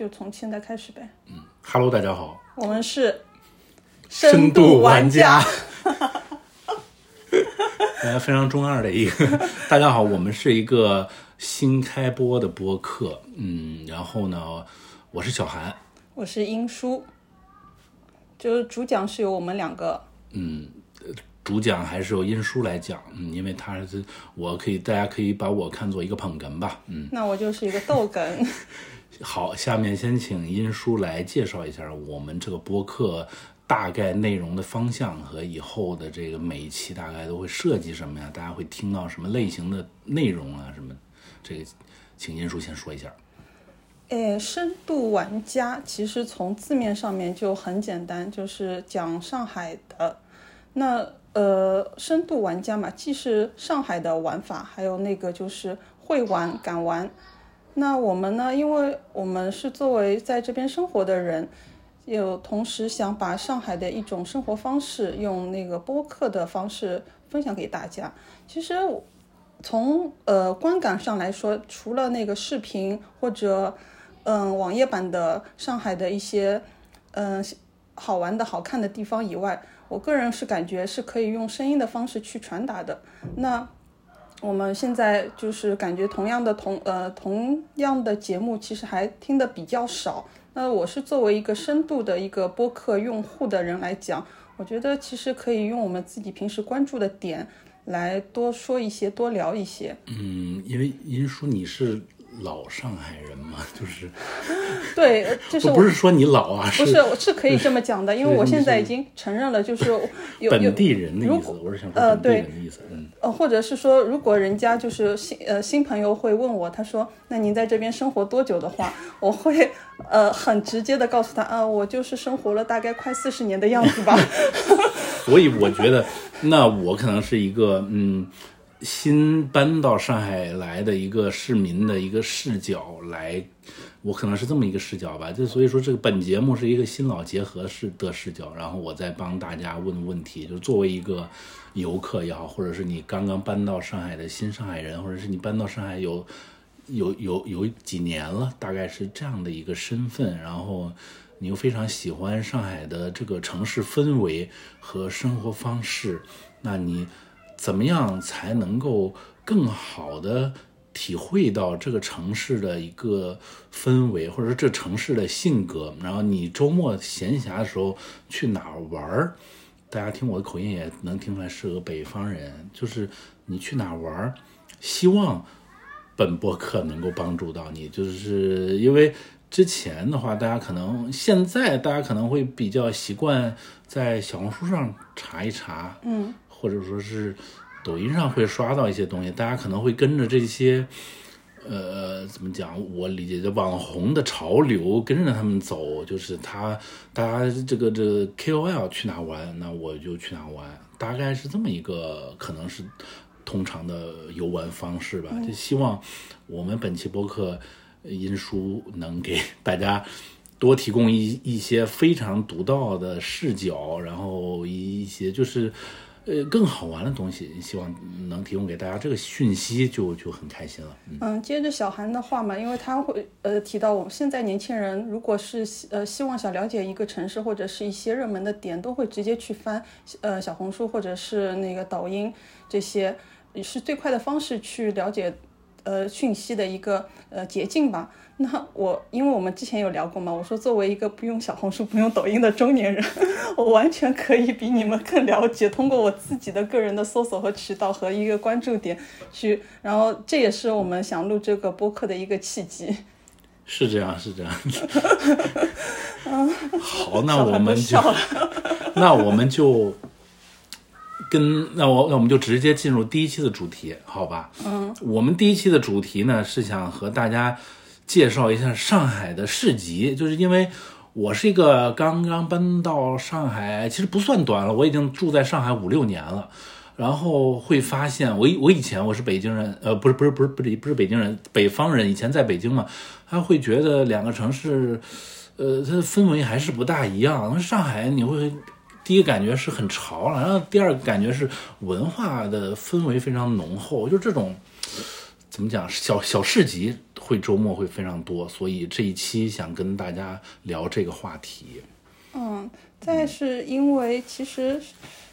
就从现在开始呗。嗯，Hello，大家好，我们是深度玩家。大家非常中二的一个，大家好，我们是一个新开播的播客，嗯，然后呢，我是小韩，我是英叔，就是主讲是由我们两个，嗯，主讲还是由英叔来讲，嗯，因为他是，我可以，大家可以把我看作一个捧哏吧，嗯，那我就是一个逗哏。好，下面先请殷叔来介绍一下我们这个播客。大概内容的方向和以后的这个每一期大概都会设计什么呀？大家会听到什么类型的内容啊？什么？这个，请殷叔先说一下。诶，深度玩家其实从字面上面就很简单，就是讲上海的。那呃，深度玩家嘛，既是上海的玩法，还有那个就是会玩、敢玩。那我们呢？因为我们是作为在这边生活的人。有同时想把上海的一种生活方式用那个播客的方式分享给大家。其实从呃观感上来说，除了那个视频或者嗯网页版的上海的一些嗯好玩的好看的地方以外，我个人是感觉是可以用声音的方式去传达的。那我们现在就是感觉同样的同呃同样的节目，其实还听的比较少。那我是作为一个深度的一个播客用户的人来讲，我觉得其实可以用我们自己平时关注的点来多说一些，多聊一些。嗯，因为因叔你是。老上海人嘛，就是，对，就是不是说你老啊，不是，是可以这么讲的，因为我现在已经承认了，就是有本地人的意思，我是想说本地人的意思，嗯，呃，或者是说，如果人家就是新呃新朋友会问我，他说，那您在这边生活多久的话，我会呃很直接的告诉他，啊，我就是生活了大概快四十年的样子吧。所以我觉得，那我可能是一个嗯。新搬到上海来的一个市民的一个视角来，我可能是这么一个视角吧。就所以说，这个本节目是一个新老结合式的视角，然后我再帮大家问问题。就作为一个游客也好，或者是你刚刚搬到上海的新上海人，或者是你搬到上海有有有有几年了，大概是这样的一个身份，然后你又非常喜欢上海的这个城市氛围和生活方式，那你。怎么样才能够更好的体会到这个城市的一个氛围，或者说这城市的性格？然后你周末闲暇的时候去哪儿玩儿？大家听我的口音也能听出来是个北方人。就是你去哪儿玩儿？希望本播客能够帮助到你。就是因为之前的话，大家可能现在大家可能会比较习惯在小红书上查一查，嗯。或者说是抖音上会刷到一些东西，大家可能会跟着这些，呃，怎么讲？我理解的网红的潮流，跟着他们走，就是他，大家这个这个 KOL 去哪玩，那我就去哪玩，大概是这么一个可能是通常的游玩方式吧。就希望我们本期播客音书能给大家多提供一一些非常独到的视角，然后一些就是。呃，更好玩的东西，希望能提供给大家这个讯息，就就很开心了。嗯，接着小韩的话嘛，因为他会呃提到我们现在年轻人，如果是呃希望想了解一个城市或者是一些热门的点，都会直接去翻呃小红书或者是那个抖音这些，是最快的方式去了解呃讯息的一个呃捷径吧。那我，因为我们之前有聊过嘛，我说作为一个不用小红书、不用抖音的中年人，我完全可以比你们更了解，通过我自己的个人的搜索和渠道和一个关注点去，然后这也是我们想录这个播客的一个契机。是这样，是这样。嗯，好，那我们就，那我们就跟那我那我们就直接进入第一期的主题，好吧？嗯，我们第一期的主题呢是想和大家。介绍一下上海的市集，就是因为我是一个刚刚搬到上海，其实不算短了，我已经住在上海五六年了。然后会发现，我我以前我是北京人，呃，不是不是不是不是不是北京人，北方人，以前在北京嘛，他会觉得两个城市，呃，它的氛围还是不大一样。那上海你会第一个感觉是很潮，然后第二个感觉是文化的氛围非常浓厚，就这种怎么讲，小小市集。会周末会非常多，所以这一期想跟大家聊这个话题。嗯，再是因为其实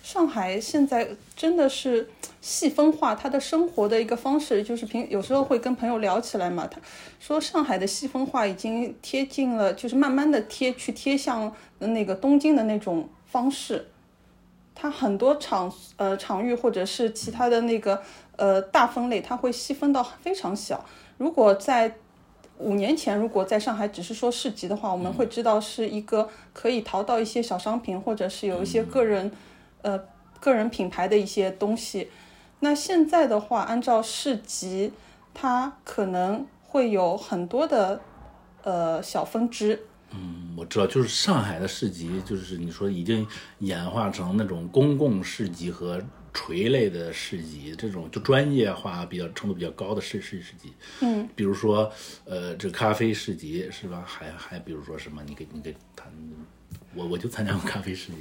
上海现在真的是细分化，他的生活的一个方式，就是平有时候会跟朋友聊起来嘛，他说上海的细分化已经贴近了，就是慢慢的贴去贴向那个东京的那种方式。它很多场呃场域或者是其他的那个呃大分类，它会细分到非常小。如果在五年前，如果在上海只是说市集的话，我们会知道是一个可以淘到一些小商品，或者是有一些个人呃个人品牌的一些东西。那现在的话，按照市集，它可能会有很多的呃小分支。嗯，我知道，就是上海的市集，就是你说已经演化成那种公共市集和垂类的市集，这种就专业化比较程度比较高的市市市集。嗯，比如说，呃，这咖啡市集是吧？还还比如说什么？你给你给谈，我我就参加过咖啡市集。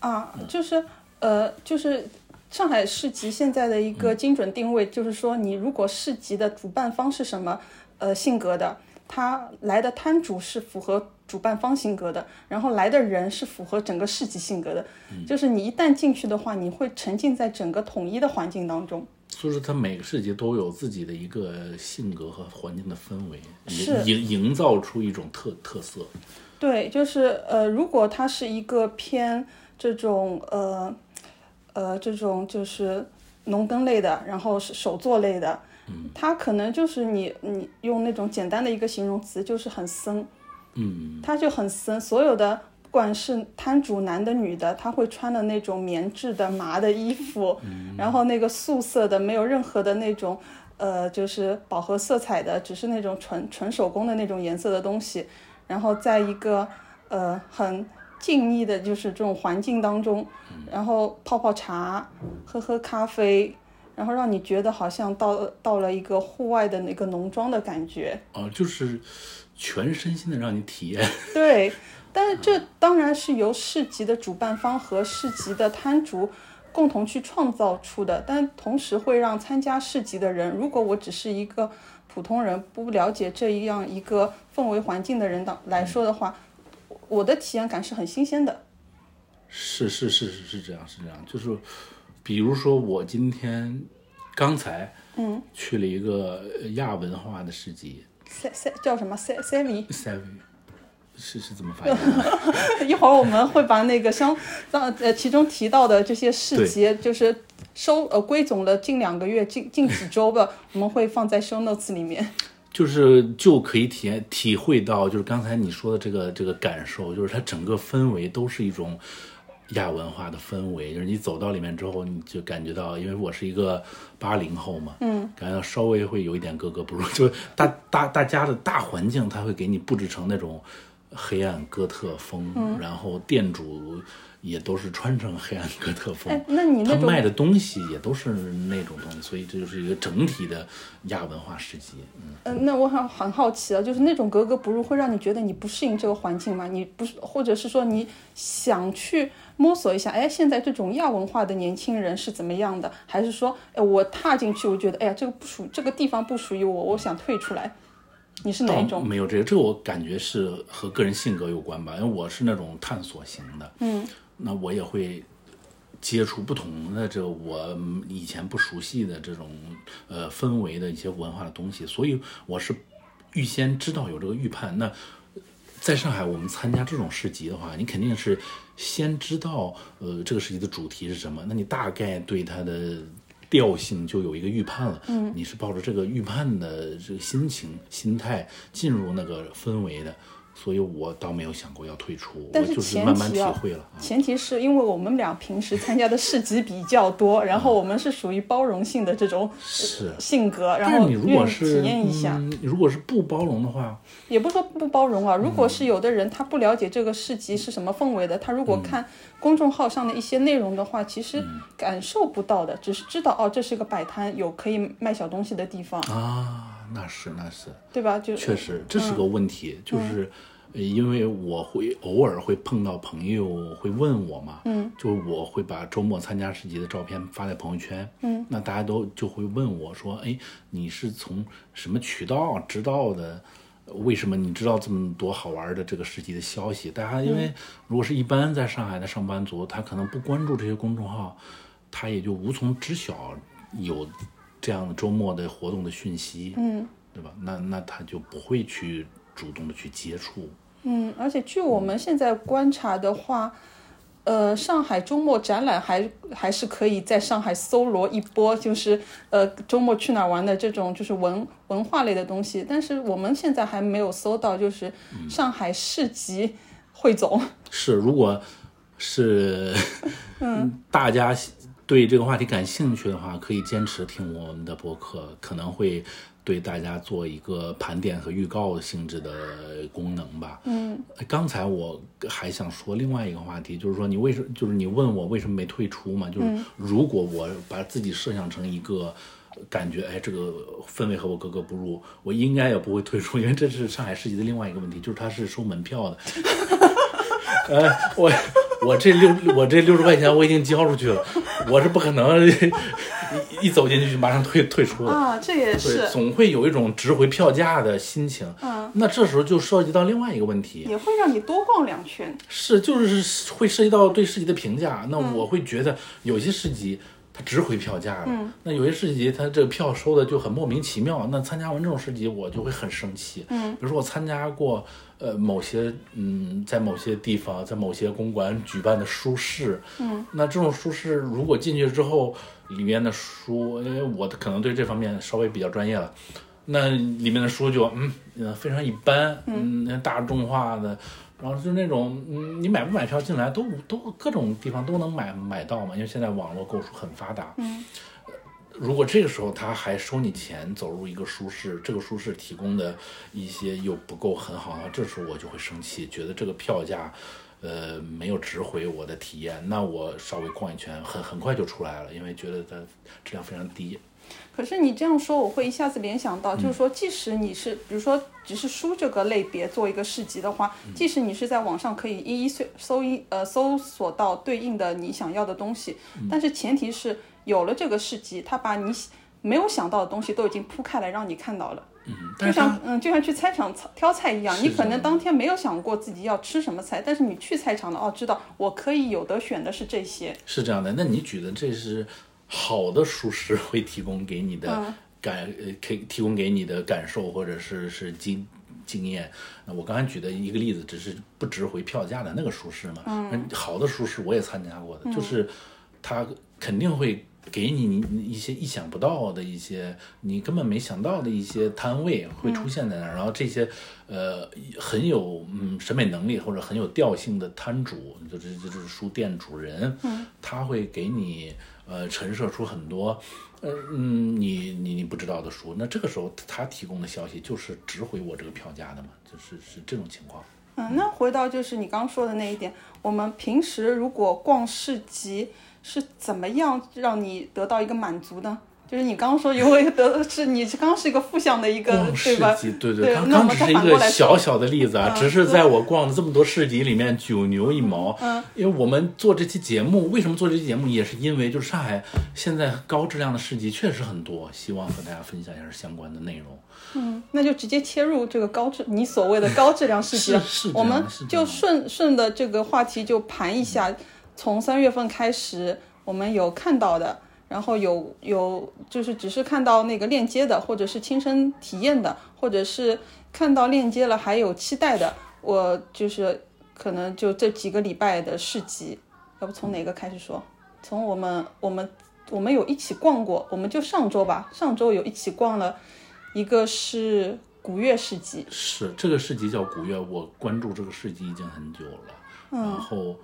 啊，就是呃，就是上海市集现在的一个精准定位，就是说你如果市集的主办方是什么呃性格的，他来的摊主是符合主办方性格的，然后来的人是符合整个市集性格的，就是你一旦进去的话，你会沉浸在整个统一的环境当中。所以说，它每个市集都有自己的一个性格和环境的氛围，营营营造出一种特特色。对，就是呃，如果它是一个偏这种呃呃这种就是农耕类的，然后是手作类的，它可能就是你你用那种简单的一个形容词，就是很森，嗯，它就很森，所有的。不管是摊主男的女的，他会穿的那种棉质的麻的衣服，然后那个素色的，没有任何的那种呃，就是饱和色彩的，只是那种纯纯手工的那种颜色的东西，然后在一个呃很静谧的，就是这种环境当中，然后泡泡茶，喝喝咖啡，然后让你觉得好像到到了一个户外的那个农庄的感觉。哦、就是全身心的让你体验。对，但是这当然是由市集的主办方和市集的摊主共同去创造出的，但同时会让参加市集的人，如果我只是一个普通人，不了解这样一个氛围环境的人的来说的话，我的体验感是很新鲜的。是是是是是这样是这样，就是比如说我今天刚才嗯去了一个呃亚文化的市集塞塞叫什么塞塞维？，Savvy，是是怎么发音的？一会儿我们会把那个相让呃其中提到的这些市集，就是收呃归总了近两个月、近近几周吧，我们会放在 show notes 里面。就是就可以体验体会到，就是刚才你说的这个这个感受，就是它整个氛围都是一种亚文化的氛围，就是你走到里面之后，你就感觉到，因为我是一个八零后嘛，嗯，感觉到稍微会有一点格格不入，就大大大家的大环境，它会给你布置成那种黑暗哥特风，然后店主也都是穿成黑暗哥特风，哎，那你那卖的东西也都是那种东西，所以这就是一个整体的亚文化市集，嗯。嗯，那我很很好奇啊，就是那种格格不入，会让你觉得你不适应这个环境吗？你不是，或者是说你想去摸索一下，哎，现在这种亚文化的年轻人是怎么样的？还是说，哎，我踏进去，我觉得，哎呀，这个不属，这个地方不属于我，我想退出来。你是哪一种？没有这个，这个我感觉是和个人性格有关吧，因为我是那种探索型的，嗯，那我也会接触不同的这个我以前不熟悉的这种呃氛围的一些文化的东西，所以我是预先知道有这个预判。那在上海，我们参加这种市集的话，你肯定是先知道呃这个市集的主题是什么，那你大概对它的调性就有一个预判了。嗯，你是抱着这个预判的这个心情、心态进入那个氛围的，所以我倒没有想过要退出，但我就是前慢慢体提啊会了。啊前提是因为我们俩平时参加的市集比较多，然后我们是属于包容性的这种是。性格，然后愿意果是体验一下。嗯，如果是不包容的话，也不是说不包容啊，如果是有的人他不了解这个市集是什么氛围的，他如果看公众号上的一些内容的话，其实感受不到的，只是知道哦，这是个摆摊，有可以卖小东西的地方，啊，那是那是，对吧？就确实这是个问题，就是呃因为我会偶尔会碰到朋友会问我嘛，嗯，就我会把周末参加市集的照片发在朋友圈，嗯，那大家都就会问我说，哎，你是从什么渠道知道的？为什么你知道这么多好玩的这个市集的消息？大家因为如果是一般在上海的上班族，他可能不关注这些公众号，他也就无从知晓有这样的周末的活动的讯息，嗯，对吧？那那他就不会去主动的去接触。嗯，而且据我们现在观察的话，呃，上海周末展览还还是可以在上海搜罗一波，就是呃周末去哪儿玩的这种就是文文化类的东西。但是我们现在还没有搜到，就是上海市集汇总。是，如果是嗯 大家对这个话题感兴趣的话，可以坚持听我们的播客，可能会对大家做一个盘点和预告性质的功能吧。嗯，刚才我还想说另外一个话题，就是说你为什么，就是你问我为什么没退出嘛？就是如果我把自己设想成一个。感觉哎，这个氛围和我格格不入，我应该也不会退出，因为这是上海市集的另外一个问题，就是它是收门票的。呃，我我这六我这六十块钱我已经交出去了，我是不可能 一一走进去就马上退退出的。啊，这也对，是，总会有一种值回票价的心情。嗯，那这时候就涉及到另外一个问题，也会让你多逛两圈。是就是会涉及到对市集的评价。那我会觉得有些市集它值回票价的，那有些市集它这个票收的就很莫名其妙。那参加完这种市集，我就会很生气。嗯，比如说我参加过呃某些嗯在某些地方在某些公馆举办的书市，嗯，那这种书市如果进去之后，里面的书，因为我可能对这方面稍微比较专业了。那里面的书就嗯呃非常一般，嗯，那大众化的，然后就那种嗯，你买不买票进来都都各种地方都能买买到嘛，因为现在网络购书很发达。嗯，如果这个时候他还收你钱走入一个舒适，这个舒适提供的一些又不够很好的话，这时候我就会生气，觉得这个票价。呃，没有值回我的体验，那我稍微逛一圈，很很快就出来了，因为觉得它质量非常低。可是你这样说，我会一下子联想到，就是说，即使你是，比如说，只是书这个类别做一个市集的话，即使你是在网上可以一一搜搜一呃搜索到对应的你想要的东西，但是前提是有了这个市集，他把你没有想到的东西都已经铺开来让你看到了。嗯，就像嗯，就像去菜场挑挑菜一样，你可能当天没有想过自己要吃什么菜，但是你去菜场了，哦，知道我可以有的选的是这些。是这样的，那你举的这是好的熟食会提供给你的感，呃，可以提供给你的感受或者是是经经验。那我刚才举的一个例子，只是不值回票价的那个熟食嘛。嗯，好的熟食我也参加过的，就是它肯定会。给你一些意想不到的一些你根本没想到的一些摊位会出现在那儿，然后这些呃很有嗯审美能力或者很有调性的摊主，就这这这书店主人，他会给你呃陈设出很多呃嗯你你你不知道的书，那这个时候他提供的消息就是值回我这个票价的嘛，就是是这种情况。嗯，那回到就是你刚说的那一点，我们平时如果逛市集是怎么样让你得到一个满足呢？就是你刚刚说有一个得是你刚刚是一个负向的一个市对对对刚刚只是一个小小的例子啊，嗯只是在我逛的这么多市集里面九牛一毛。嗯，因为我们做这期节目，为什么做这期节目，也是因为就是上海现在高质量的市集确实很多，希望和大家分享一下相关的内容。嗯，那就直接切入这个高质你所谓的高质量市集我们就顺顺的这个话题就盘一下，从三月份开始，我们有看到的，然后有有就是只是看到那个链接的，或者是亲身体验的，或者是看到链接了还有期待的，我就是可能就这几个礼拜的市集，要不从哪个开始说？从我们我们我们有一起逛过，我们就上周吧，上周有一起逛了，一个是古月市集，是这个市集叫古月，我关注这个市集已经很久了。然后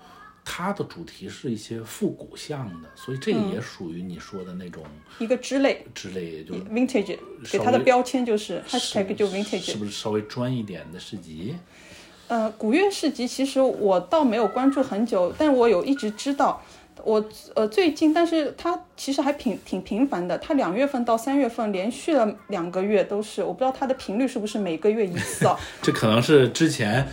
它的主题是一些复古向的，所以这个也属于你说的那种一个之类之类，就 vintage，给它的标签就是 hashtag 就 vintage 是。不是稍微专一点的市集？呃，古月市集其实我倒没有关注很久，但我有一直知道。我呃最近，但是它其实还挺挺频繁的。它两月份到三月份连续了两个月都是，我不知道它的频率是不是每个月一次啊？这可能是之前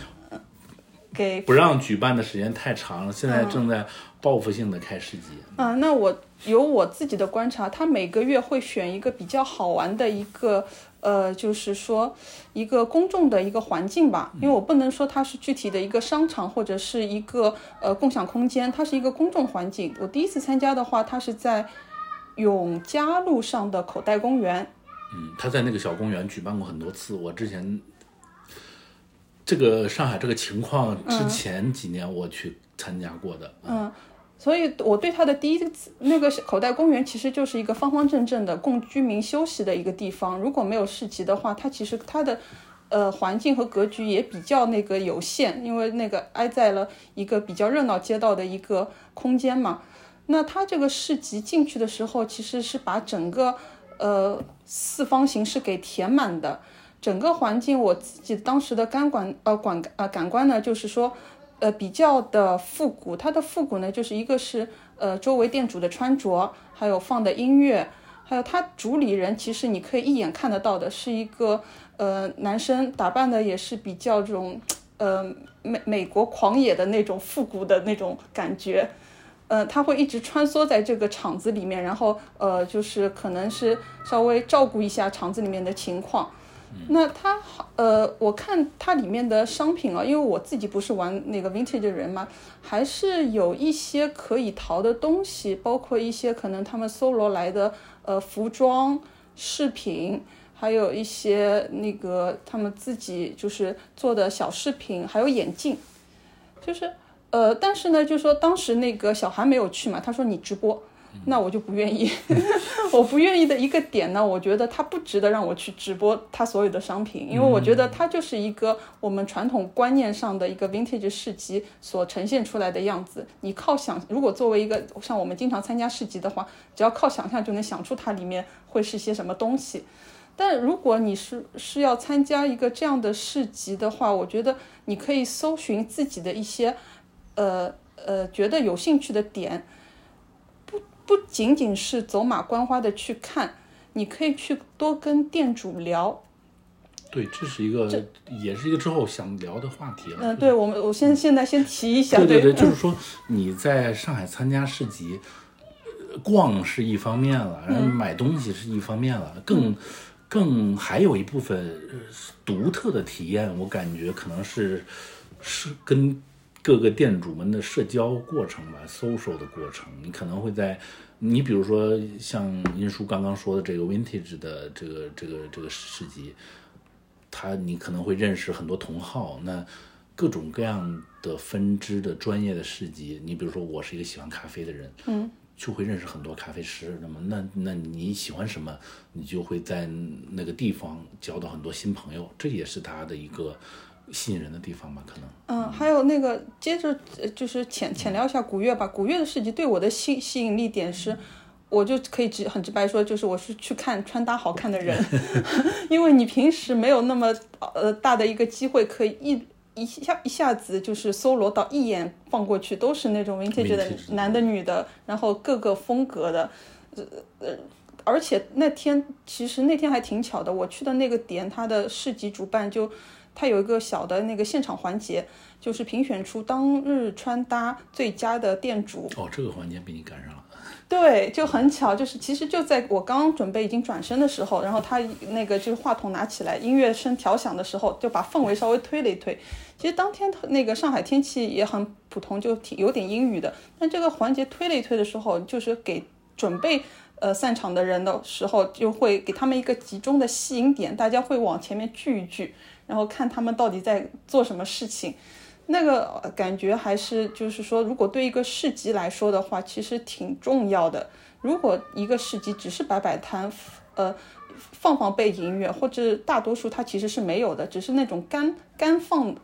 给不让举办的时间太长了，现在正在报复性的开市集。啊，那我有我自己的观察，他每个月会选一个比较好玩的一个，呃，就是说一个公众的一个环境吧，因为我不能说它是具体的一个商场或者是一个呃共享空间，它是一个公众环境。我第一次参加的话，它是在永嘉路上的口袋公园。嗯，他在那个小公园举办过很多次。我之前这个上海这个情况之前几年我去参加过的。嗯，所以我对它的第一次那个口袋公园其实就是一个方方正正的供居民休息的一个地方。如果没有市集的话，它其实它的呃环境和格局也比较那个有限，因为那个挨在了一个比较热闹街道的一个空间嘛。那它这个市集进去的时候，其实是把整个呃四方形是给填满的。整个环境，我自己当时的感官呃感呃感官呢，就是说，呃比较的复古。它的复古呢，就是一个是呃周围店主的穿着，还有放的音乐，还有他主理人，其实你可以一眼看得到的是一个呃男生，打扮的也是比较这种呃美美国狂野的那种复古的那种感觉。呃，他会一直穿梭在这个场子里面，然后呃就是可能是稍微照顾一下场子里面的情况。那它好，呃，我看它里面的商品啊，因为我自己不是玩那个 vintage 的人嘛，还是有一些可以淘的东西，包括一些可能他们搜罗来的呃服装、饰品，还有一些那个他们自己就是做的小饰品，还有眼镜，就是呃，但是呢，就说当时那个小韩没有去嘛，他说你直播。那我就不愿意，我不愿意的一个点呢，我觉得它不值得让我去直播它所有的商品，因为我觉得它就是一个我们传统观念上的一个 vintage 市集所呈现出来的样子。你靠想，如果作为一个像我们经常参加市集的话，只要靠想象就能想出它里面会是些什么东西。但如果你是是要参加一个这样的市集的话，我觉得你可以搜寻自己的一些，呃呃，觉得有兴趣的点。不仅仅是走马观花的去看，你可以去多跟店主聊。对，这是一个，也是一个之后想聊的话题了。嗯，对，我们我先现在先提一下。对对对，就是说你在上海参加市集，逛是一方面了，然后买东西是一方面了，更更还有一部分独特的体验，我感觉可能是是跟。各个店主们的社交过程吧，social 的过程，你可能会在，你比如说像殷叔刚刚说的这个 vintage 的这个这个这个市集，他你可能会认识很多同好，那各种各样的分支的专业的市集，你比如说我是一个喜欢咖啡的人，嗯，就会认识很多咖啡师，那么那那你喜欢什么，你就会在那个地方交到很多新朋友，这也是他的一个。吸引人的地方吧，可能。嗯，还有那个，接着就是浅浅聊一下古月吧。古月的市集对我的吸吸引力点是，我就可以直很直白说，就是我是去看穿搭好看的人，因为你平时没有那么呃大的一个机会，可以一一下一下子就是搜罗到一眼放过去都是那种 vintage 的男的女的，然后各个风格的，呃呃，而且那天其实那天还挺巧的，我去的那个点，它的市集主办就。它有一个小的那个现场环节，就是评选出当日穿搭最佳的店主。哦，这个环节被你赶上了。对，就很巧，就是其实就在我刚准备已经转身的时候，然后他那个就是话筒拿起来，音乐声调响的时候，就把氛围稍微推了一推。其实当天那个上海天气也很普通，就挺有点阴雨的。但这个环节推了一推的时候，就是给准备呃散场的人的时候，就会给他们一个集中的吸引点，大家会往前面聚一聚。然后看他们到底在做什么事情，那个感觉还是就是说，如果对一个市集来说的话，其实挺重要的。如果一个市集只是摆摆摊，呃，放放背景音乐，或者大多数它其实是没有的，只是那种干干放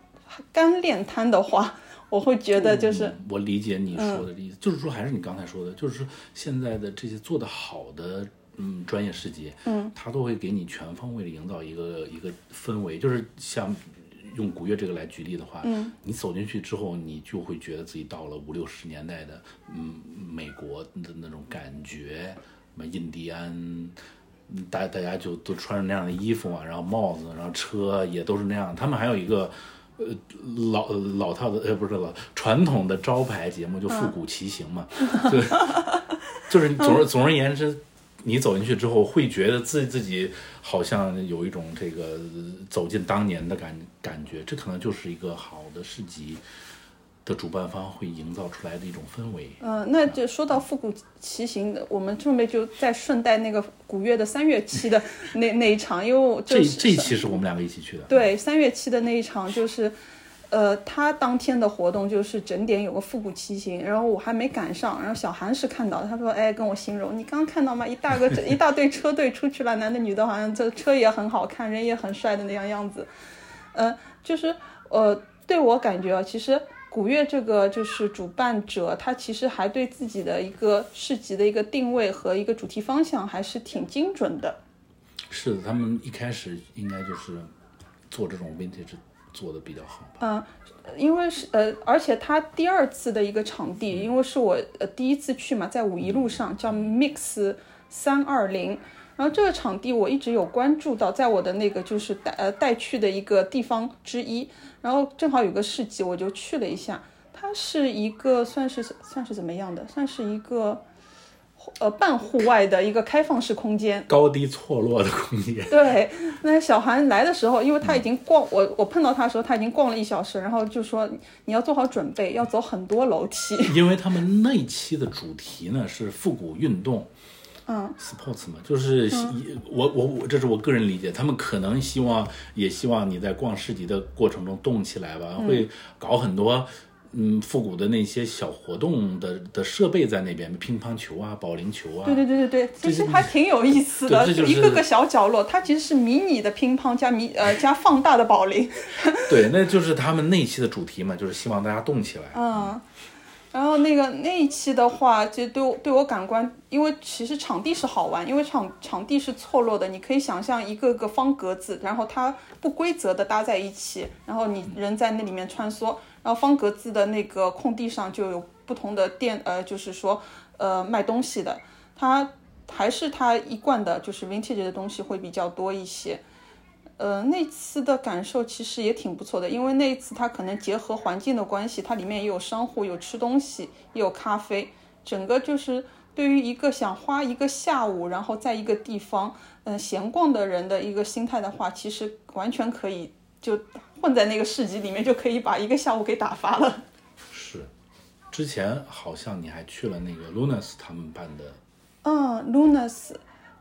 干练摊的话，我会觉得就是我理解你说的意思，就是说还是你刚才说的，就是说现在的这些做得好的。嗯，专业市集，嗯，他都会给你全方位的营造一个一个氛围，就是像用古乐这个来举例的话，嗯，你走进去之后，你就会觉得自己到了五六十年代的，嗯，美国的那种感觉，什么印第安，大大家就都穿着那样的衣服嘛，然后帽子，然后车也都是那样。他们还有一个呃老老套的呃不是老传统的招牌节目就复古骑行嘛，就 就是总而总而言之，你走进去之后会觉得自自己好像有一种这个走进当年的感感觉，这可能就是一个好的市集的主办方会营造出来的一种氛围。嗯，那就说到复古骑行的，我们顺便就再顺带那个古月的三月期的 那那一场，因为我这这一期是我们两个一起去的，对，三月期的那一场就是，呃，他当天的活动就是整点有个复古骑行，然后我还没赶上，然后小韩是看到，他说，哎，跟我形容，你刚刚看到吗？一大个一大堆车队出去了，男的女的，好像这车也很好看，人也很帅的那样样子，呃，就是呃，对我感觉啊，其实。古月这个就是主办者，他其实还对自己的一个市集的一个定位和一个主题方向还是挺精准的。是的，他们一开始应该就是做这种 vintage 做的比较好吧。嗯，因为是呃，而且他第二次的一个场地，因为是我呃第一次去嘛，在五一路上叫 Mix 三二零，然后这个场地我一直有关注到，在我的那个就是带呃带去的一个地方之一，然后正好有个市集，我就去了一下。它是一个算是算是怎么样的？算是一个呃半户外的一个开放式空间。高低错落的空间。对，那小韩来的时候，因为他已经逛我我碰到他的时候，他已经逛了一小时，然后就说你要做好准备，要走很多楼梯。因为他们那期的主题呢是复古运动，嗯，sports 嘛，就是我我我这是我个人理解，他们可能希望也希望你在逛市集的过程中动起来吧，会搞很多。嗯，复古的那些小活动的的设备在那边，乒乓球啊、保龄球啊，对对对对对，其实还挺有意思的，就是一个个小角落，它其实是迷你的乒乓加迷呃加放大的保龄。对，那就是他们那一期的主题嘛，就是希望大家动起来。嗯，然后那个那一期的话，其实对我对我感官，因为其实场地是好玩，因为场场地是错落的，你可以想象一个个方格子，然后它不规则的搭在一起，然后你人在那里面穿梭。然后方格子的那个空地上就有不同的店，呃，就是说，呃，卖东西的，它还是它一贯的，就是 vintage 的东西会比较多一些。呃，那次的感受其实也挺不错的，因为那一次它可能结合环境的关系，它里面也有商户，有吃东西，也有咖啡，整个就是对于一个想花一个下午，然后在一个地方，嗯、闲逛的人的一个心态的话，其实完全可以就。混在那个市集里面就可以把一个下午给打发了。是，之前好像你还去了那个 Lunas 他们办的。嗯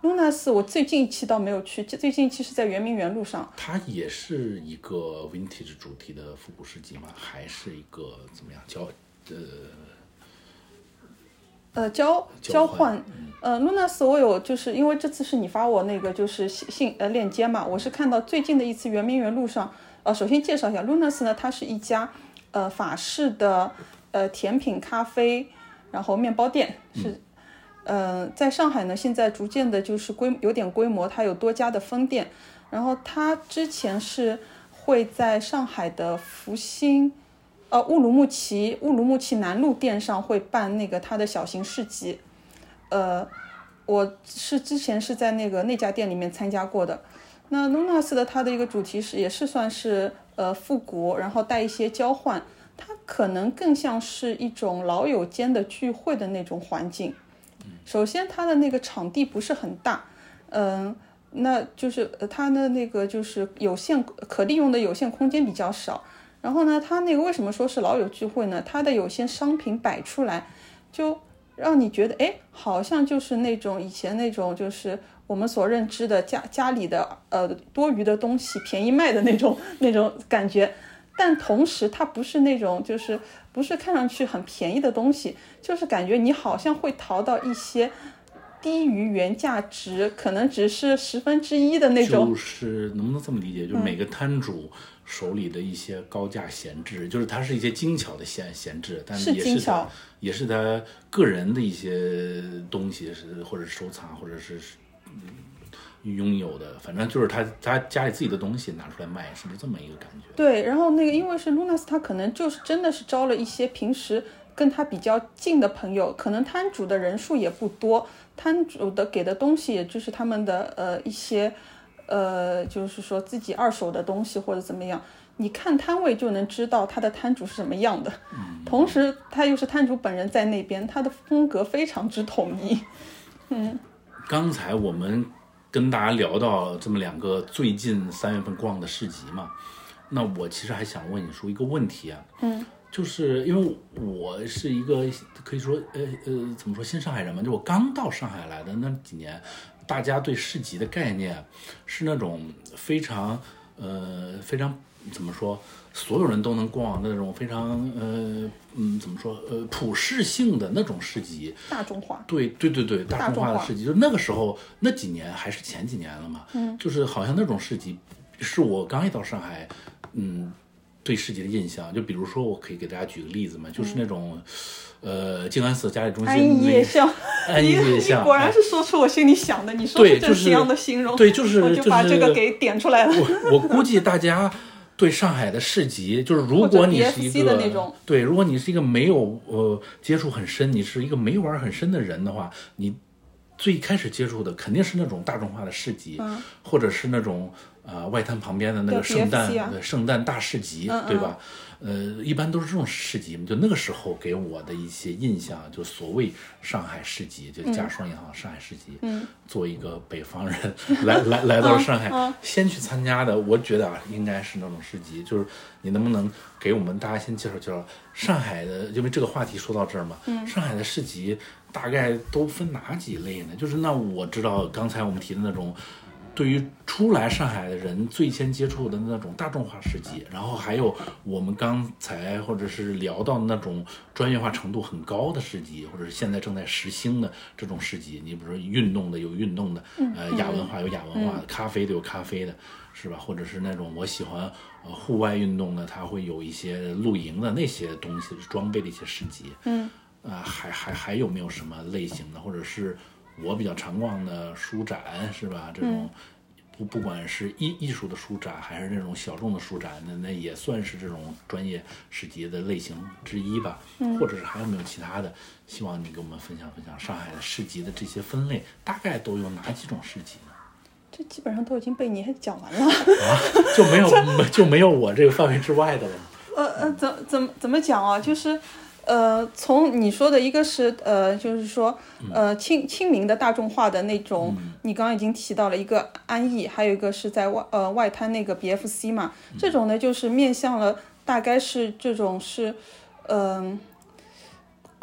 ，Lunas，Lunas，我最近一期倒没有去，最近一期是在圆明园路上。它也是一个 vintage 主题的复古市集吗？还是一个怎么样交呃呃交交换？呃，Lunas 我有就是因为这次是你发我那个就是信呃链接嘛，我是看到最近的一次圆明园路上。呃，首先介绍一下，Lunas 呢，它是一家呃法式的呃甜品咖啡，然后面包店是，呃，在上海呢，现在逐渐的就是规有点规模，它有多家的分店，然后它之前是会在上海的福星，呃乌鲁木齐乌鲁木齐南路店上会办那个它的小型市集，呃，我是之前是在那个那家店里面参加过的。那 Lunas 的它的一个主题是也是算是呃复古，然后带一些交换，它可能更像是一种老友间的聚会的那种环境。首先，它的那个场地不是很大，嗯，那就是它的那个就是有限可利用的有限空间比较少。然后呢，它那个为什么说是老友聚会呢？它的有些商品摆出来，就让你觉得哎，好像就是那种以前那种就是。我们所认知的家家里的呃多余的东西便宜卖的那种那种感觉，但同时它不是那种就是不是看上去很便宜的东西，就是感觉你好像会淘到一些低于原价值，可能只是十分之一的那种。就是能不能这么理解？就是每个摊主手里的一些高价闲置，就是它是一些精巧的闲闲置，但是也是他也是他个人的一些东西，是或者是收藏，或者是。拥有的，反正就是他他家里自己的东西拿出来卖，是不是这么一个感觉？对，然后那个因为是 Lunas，他可能就是真的是招了一些平时跟他比较近的朋友，可能摊主的人数也不多，摊主的给的东西也就是他们的呃一些呃，就是说自己二手的东西或者怎么样，你看摊位就能知道他的摊主是什么样的。同时，他又是摊主本人在那边，他的风格非常之统一。嗯刚才我们跟大家聊到这么两个最近三月份逛的市集嘛，那我其实还想问你说一个问题啊，嗯，就是因为我是一个可以说呃呃怎么说新上海人嘛，就我刚到上海来的那几年，大家对市集的概念是那种非常呃非常怎么说，所有人都能逛的那种非常呃嗯怎么说呃普适性的那种市集，大众化，对对对对，大众化的市集，就那个时候那几年还是前几年了嘛，嗯，就是好像那种市集，是我刚一到上海，嗯，对市集的印象，就比如说我可以给大家举个例子嘛，就是那种，呃，静安寺嘉里中安逸心那夜巷，安逸你夜巷，你果然哎是说出我心里想的，你说出这形样的形容，对就是我就把就是这个给点出来了。我我估计大家对上海的市集，就是如果你是一个对，如果你是一个没有呃接触很深，你是一个没玩很深的人的话，你最开始接触的肯定是那种大众化的市集，或者是那种呃外滩旁边的那个圣诞圣诞大市集，嗯对吧？呃，一般都是这种市集嘛，就那个时候给我的一些印象，就所谓上海市集，就嗯嘉双银行上海市集，嗯，作为一个北方人 来来来到了上海，嗯先去参加的，我觉得啊，应该是那种市集，就是你能不能给我们大家先介绍介绍上海的，因为这个话题说到这儿嘛，嗯上海的市集大概都分哪几类呢？就是那我知道刚才我们提的那种。对于初来上海的人最先接触的那种大众化市集，然后还有我们刚才或者是聊到的那种专业化程度很高的市集，或者是现在正在实行的这种市集，你比如说运动的有运动的，呃，亚文化有亚文化的，咖啡的有咖啡的，是吧？或者是那种我喜欢呃户外运动的，它会有一些露营的那些东西装备的一些市集，嗯，啊、还还还有没有什么类型的，或者是我比较常逛的书展，是吧？这种。不不管是艺艺术的书展，还是那种小众的书展，那那也算是这种专业市集的类型之一吧。或者是还有没有其他的？希望你给我们分享分享上海的市集的这些分类，大概都有哪几种市集呢？这基本上都已经被你讲完了。啊，就没有 就没有我这个范围之外的了？呃呃，怎怎么怎么讲啊？就是，呃，从你说的一个是呃，就是说呃亲亲民的大众化的那种，你刚刚已经提到了一个安逸，还有一个是在外呃外滩那个 BFC 嘛，这种呢就是面向了大概是这种是，嗯、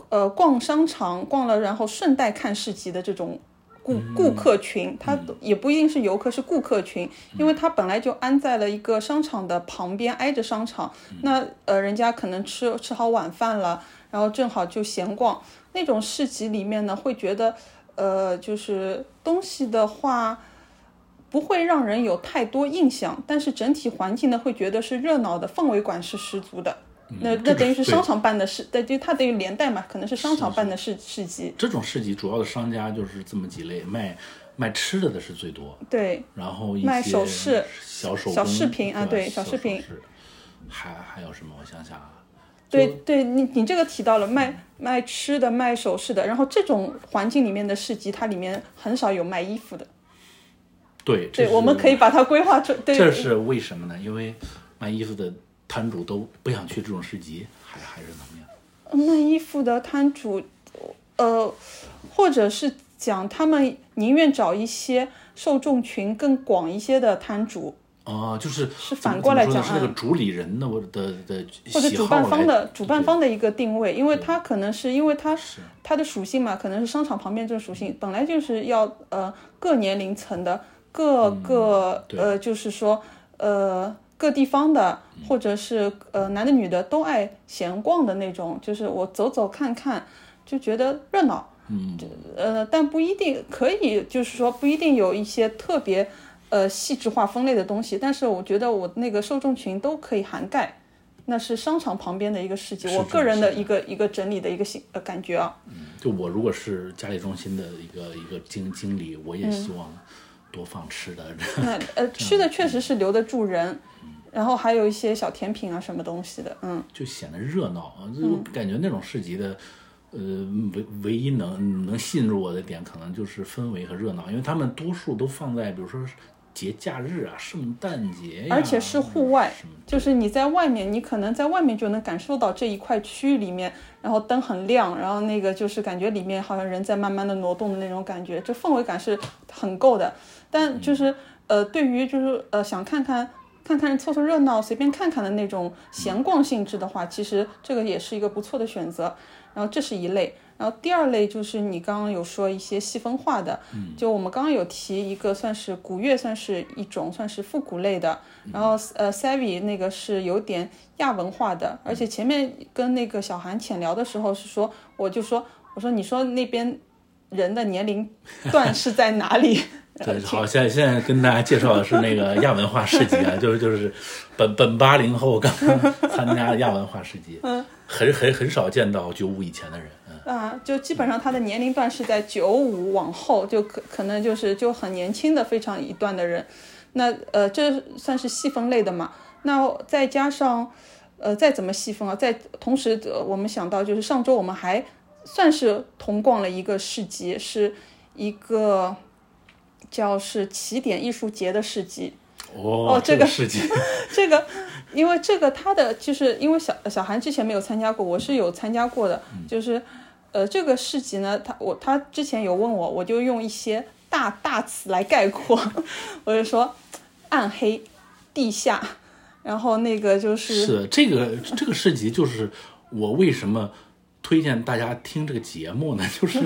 呃逛商场逛了，然后顺带看市集的这种。顾顾客群，他也不一定是游客，是顾客群，因为他本来就安在了一个商场的旁边，挨着商场。那呃，人家可能吃吃好晚饭了，然后正好就闲逛。那种市集里面呢，会觉得呃，就是东西的话，不会让人有太多印象，但是整体环境呢，会觉得是热闹的，氛围感是十足的。那那等于是商场办的市，对，就它等于连带嘛，可能是商场办的市市集。这种市集主要的商家就是这么几类，卖卖吃的的是最多，对，然后一些卖首饰小手、小饰品啊对对小饰品饰还还有什么？我想想啊，对对，你你这个提到了卖卖吃的、卖首饰的，然后这种环境里面的市集，它里面很少有卖衣服的。对，对，我们可以把它规划出。对，这是为什么呢？因为卖衣服的摊主都不想去这种市集，还还是怎么样？卖衣服的摊主，呃，或者是讲他们宁愿找一些受众群更广一些的摊主，哦、就是是反过来讲啊是那个主理人的我的的或者主办方的主办方的一个定位，因为它可能是因为它它的属性嘛，可能是商场旁边这个属性本来就是要呃各年龄层的各个、对呃就是说呃各地方的或者是呃男的女的都爱闲逛的那种，就是我走走看看就觉得热闹，嗯，呃，但不一定可以，就是说不一定有一些特别呃细致化分类的东西，但是我觉得我那个受众群都可以涵盖。那是商场旁边的一个市集，我个人的一个一个整理的一个心呃感觉啊。嗯就我如果是家里中心的一个一个经经理，我嗯也希望多放吃的。那 呃吃的确实是留得住人，然后还有一些小甜品啊什么东西的，嗯，就显得热闹啊！就感觉那种市集的，呃，唯唯一能能吸引住我的点，可能就是氛围和热闹，因为他们多数都放在比如说是节假日啊，圣诞节呀，而且是户外，就是你在外面，你可能在外面就能感受到这一块区域里面，然后灯很亮，然后那个就是感觉里面好像人在慢慢的挪动的那种感觉，这氛围感是很够的。但就是呃，对于就是呃想看看看看凑凑热闹、随便看看的那种闲逛性质的话，其实这个也是一个不错的选择。然后这是一类，然后第二类就是你刚刚有说一些细分化的，就我们刚刚有提一个算是古乐，算是一种算是复古类的，然后呃 Savvy 那个是有点亚文化的，而且前面跟那个小韩浅聊的时候是说，我就说我说你说那边人的年龄段是在哪里？对，好，现在现在跟大家介绍的是那个亚文化市集啊，就是就是本本八零后刚参加亚文化市集，嗯，很很很少见到九五以前的人，嗯，啊，就基本上他的年龄段是在九五往后，就可可能就是就很年轻的非常一段的人，那呃这算是细分类的嘛？那再加上呃再怎么细分啊？再同时呃我们想到就是上周我们还算是同逛了一个市集，是一个叫是起点艺术节的市集。哦，这个市集，这个，因为这个它的就是因为小小韩之前没有参加过，我是有参加过的，就是呃这个市集呢，他我他之前有问我，我就用一些大大词来概括，我就说暗黑、地下，然后那个就是是这个这个市集，就是我为什么推荐大家听这个节目呢？就是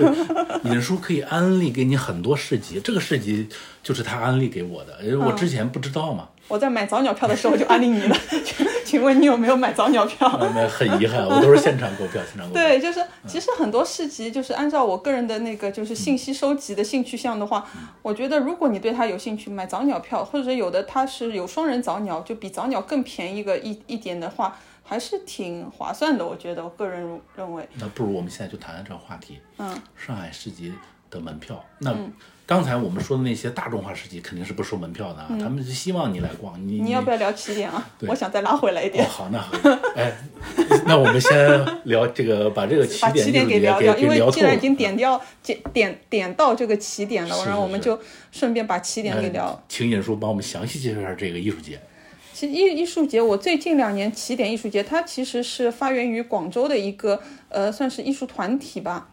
尹叔可以安利给你很多市集，这个市集就是他安利给我的，因为我之前不知道嘛。我在买早鸟票的时候就安利你了，请 请问你有没有买早鸟票？那很遗憾，我都是现场购票，现场购票。对，就是其实很多市集，就是按照我个人的那个就是信息收集的兴趣项的话，我觉得如果你对它有兴趣，买早鸟票，或者有的它是有双人早鸟，就比早鸟更便宜个一一点的话，还是挺划算的。我觉得我个人认为。那不如我们现在就谈谈这个话题。嗯，上海市集的门票。那刚才我们说的那些大众化市集肯定是不收门票的啊，他们是希望你来逛。你你要不要聊起点啊？我想再拉回来一点。哦，好，那好。哎，那我们先聊这个，把这个起点起点给聊掉，因为聊既然已经点掉点点点到这个起点了，然后我们就顺便把起点给聊。请尹叔帮我们详细介绍一下这个艺术节。其实艺艺术节，我最近两年起点艺术节，它其实是发源于广州的一个呃，算是艺术团体吧。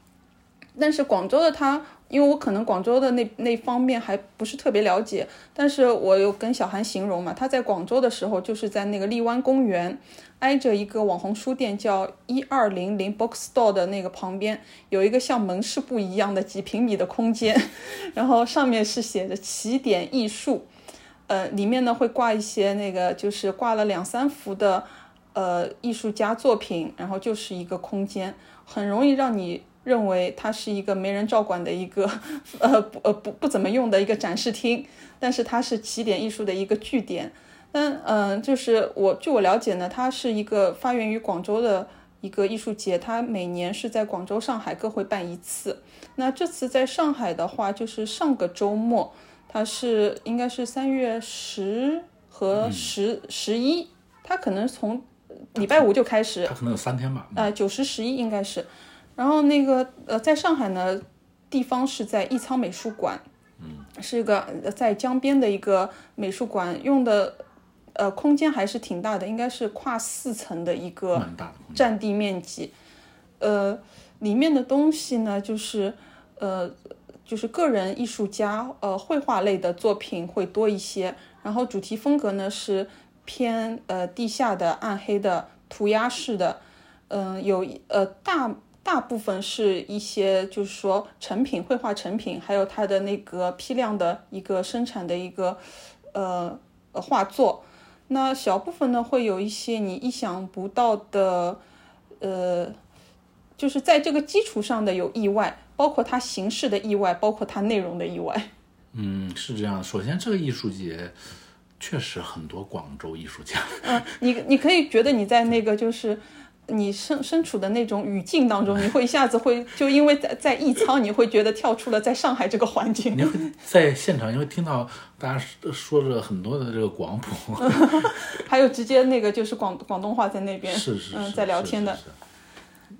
但是广州的它，因为我可能广州的那那方面还不是特别了解，但是我有跟小韩形容嘛，他在广州的时候就是在那个荔湾公园，挨着一个网红书店叫一二零零 Bookstore 的那个旁边，有一个像门市部一样的几平米的空间，然后上面是写着起点艺术。呃，里面呢会挂一些那个，就是挂了两三幅的呃艺术家作品，然后就是一个空间，很容易让你认为它是一个没人照管的一个呃不呃不不怎么用的一个展示厅，但是它是起点艺术的一个据点。但嗯、呃，就是我据我了解呢，它是一个发源于广州的一个艺术节，它每年是在广州、上海各会办一次。那这次在上海的话，就是上个周末。它是应该是三月十和十十一，它可能从礼拜五就开始，它可能有三天吧。呃，九十十一应该是，然后那个呃，在上海呢，地方是在艺仓美术馆，嗯，是一个在江边的一个美术馆，用的呃空间还是挺大的，应该是跨四层的一个占地面积，呃，里面的东西呢就是呃。就是个人艺术家，呃，绘画类的作品会多一些。然后主题风格呢是偏呃地下的、暗黑的、涂鸦式的。嗯，有呃大大部分是一些就是说成品绘画成品，还有它的那个批量的一个生产的一个呃画作。那小部分呢会有一些你意想不到的，呃，就是在这个基础上的有意外。包括它形式的意外，包括它内容的意外。嗯，是这样。首先，这个艺术节确实很多广州艺术家。嗯，你你可以觉得你在那个就是你身身处的那种语境当中，你会一下子会就因为在在艺仓，你会觉得跳出了在上海这个环境。你会在现场，你会听到大家说着很多的这个广普，还有直接那个就是广广东话在那边是是嗯在聊天的。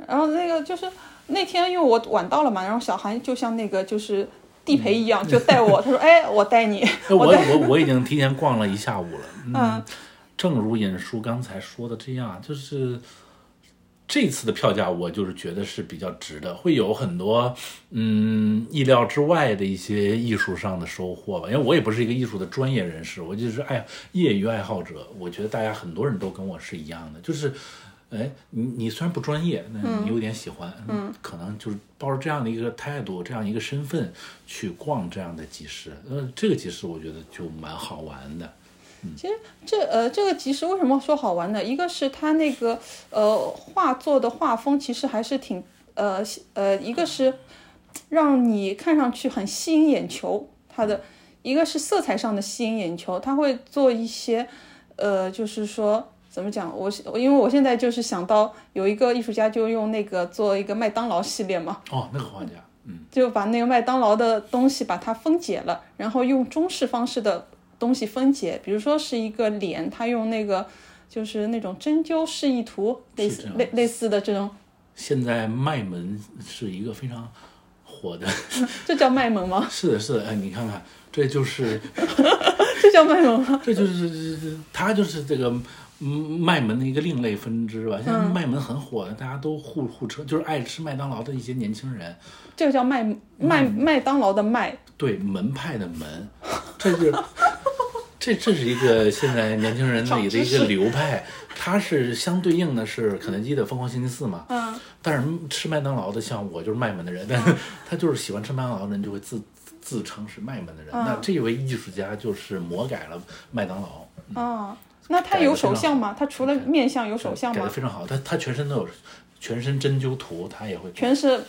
然后那个就是。那天因为我晚到了嘛，然后小韩就像那个就是地陪一样，就带我。他说：“哎，我带你。”我带我我已经提前逛了一下午了。嗯，正如尹叔刚才说的这样，就是这次的票价，我就是觉得是比较值的，会有很多嗯意料之外的一些艺术上的收获吧。因为我也不是一个艺术的专业人士，我就是哎业余爱好者。我觉得大家很多人都跟我是一样的，就是。哎，你你虽然不专业，那你有点喜欢，嗯，可能就是抱着这样的一个态度，这样一个身份去逛这样的集市，呃，这个集市我觉得就蛮好玩的。其实这呃这个集市为什么说好玩呢？一个是它那个呃画作的画风其实还是挺呃呃，一个是让你看上去很吸引眼球，它的一个是色彩上的吸引眼球，它会做一些呃就是说。怎么讲？我因为我现在就是想到有一个艺术家就用那个做一个麦当劳系列嘛。哦，那个画家，嗯，就把那个麦当劳的东西把它分解了，然后用中式方式的东西分解，比如说是一个脸，他用那个就是那种针灸示意图类似类类似的这种。现在卖萌是一个非常火的。这叫卖萌吗？是的，是的，哎，你看看，这就是。这叫卖萌吗？这就是他就是这个。嗯，卖萌的一个另类分支吧。现在卖萌很火的，大家都互互车，就是爱吃麦当劳的一些年轻人。这个叫麦麦麦当劳的麦。对，门派的门，这是这这是一个现在年轻人里的一个流派。它是相对应的是肯德基的疯狂星期四嘛。嗯。但是吃麦当劳的，像我就是卖萌的人，但是他就是喜欢吃麦当劳的人就会自自称是卖萌的人。那这位艺术家就是魔改了麦当劳。啊。那他有手相吗？他除了面相有手相吗？改的非常好，他他全身都有，全身针灸图他也会。全是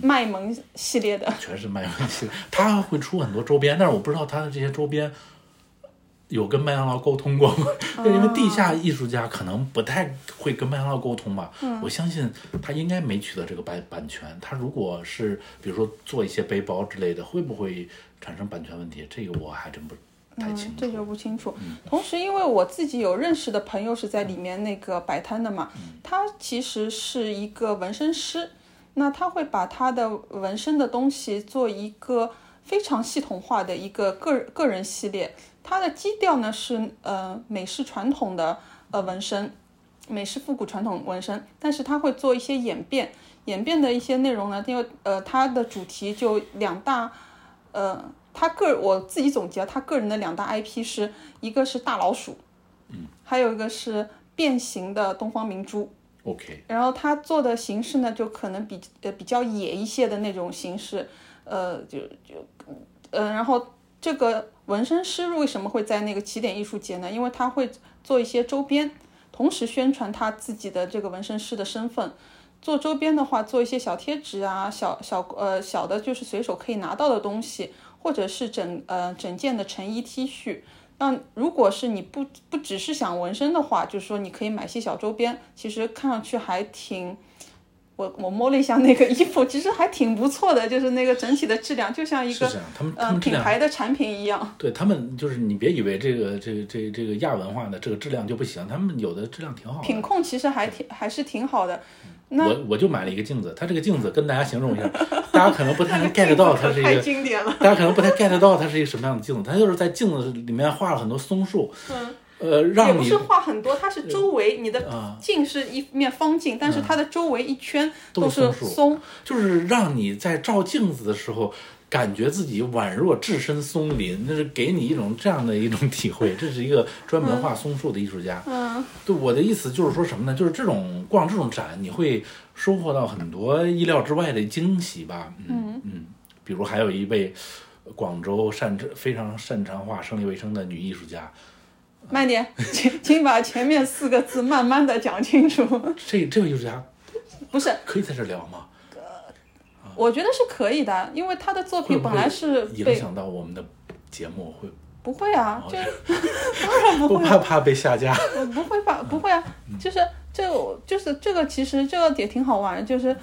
卖萌系列的。全是卖萌系列，他会出很多周边，但是我不知道他的这些周边有跟麦当劳沟通过吗？因为地下艺术家可能不太会跟麦当劳沟通吧。我相信他应该没取得这个版版权。他如果是比如说做一些背包之类的，会不会产生版权问题？这个我还真不。嗯，这就不清楚。同时，因为我自己有认识的朋友是在里面那个摆摊的嘛，他其实是一个纹身师，那他会把他的纹身的东西做一个非常系统化的一个个个人系列。他的基调呢是呃美式传统的呃纹身，美式复古传统纹身，但是他会做一些演变，演变的一些内容呢，因为呃他的主题就两大呃。他个我自己总结，他个人的两大 IP 是一个是大老鼠，嗯，还有一个是变形的东方明珠。OK。然后他做的形式呢，就可能比呃比较野一些的那种形式，呃，就就呃，然后这个纹身师为什么会在那个起点艺术节呢？因为他会做一些周边，同时宣传他自己的这个纹身师的身份。做周边的话，做一些小贴纸啊，小小呃小的，就是随手可以拿到的东西。或者是整呃整件的成衣 T 恤，那如果是你不不只是想纹身的话，就是说你可以买些小周边，其实看上去还挺，我我摸了一下那个衣服，其实还挺不错的，就是那个整体的质量就像一个嗯品牌的产品一样。对他们就是你别以为这个这个这个这个亚文化的这个质量就不行，他们有的质量挺好。品控其实还挺还是挺好的。我我就买了一个镜子，它这个镜子跟大家形容一下，大家可能不 太能 get 到它是一个，大家可能不太 get 到它是一个什么样的镜子，它就是在镜子里面画了很多松树，嗯，呃，让你也不是画很多，它是周围你的镜是一面方镜，但是它的周围一圈都是松，就是让你在照镜子的时候。感觉自己宛若置身松林，那是给你一种这样的一种体会。这是一个专门画松树的艺术家。嗯，对我的意思就是说什么呢？就是这种逛这种展，你会收获到很多意料之外的惊喜吧。嗯嗯，比如还有一位广州擅长非常擅长画生理卫生的女艺术家。慢点，请请把前面四个字慢慢的讲清楚。这这位艺术家不是可以在这聊吗？我觉得是可以的，因为他的作品本来是影响到我们的节目会不会啊？就 当然不会，不怕怕被下架。不会怕，不会啊。就是这，就是这个，其实这个也挺好玩。就是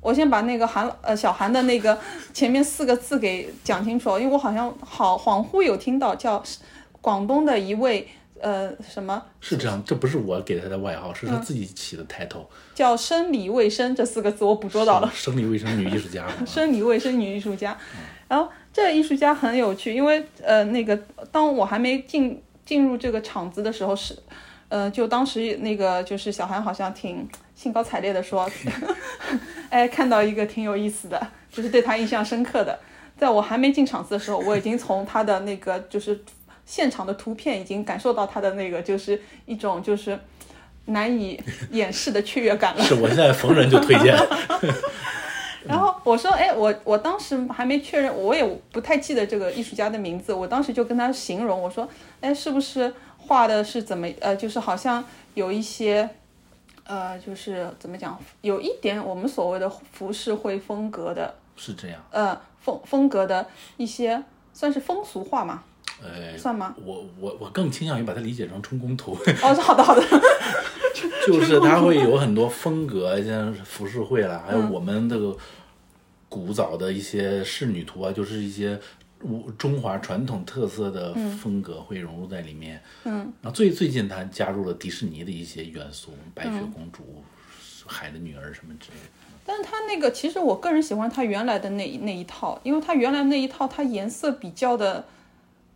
我先把那个韩呃小韩的那个前面四个字给讲清楚，因为我好像好恍惚有听到叫广东的一位呃什么是这样，这不是我给他的外号，嗯是他自己起的 title，叫生理卫生这四个字，我捕捉到了。生理卫生女艺术家。生理卫生女艺术家。然后这个艺术家很有趣，因为呃，那个当我还没进进入这个场子的时候是，呃，就当时那个就是小韩好像挺兴高采烈的说，哎，看到一个挺有意思的，就是对他印象深刻的。在我还没进场子的时候，我已经从他的那个就是现场的图片已经感受到他的那个就是一种就是难以掩饰的雀跃感了。是我现在逢人就推荐。然后我说，哎，我我当时还没确认，我也不太记得这个艺术家的名字。我当时就跟他形容，我说，哎，是不是画的是怎么，呃，就是好像有一些，呃，就是怎么讲，有一点我们所谓的浮世绘风格的，是这样，呃，风风格的一些，算是风俗画嘛，呃，算吗？我我我更倾向于把它理解成春宫图，哦，好的好的，就是它会有很多风格，像浮世绘啦，还有嗯我们这个古早的一些仕女图啊，就是一些中中华传统特色的风格会融入在里面。嗯，然后最最近它加入了迪士尼的一些元素，白雪公主、海的女儿什么之类的。但是它那个，其实我个人喜欢它原来的那那一套，因为它原来那一套，它颜色比较的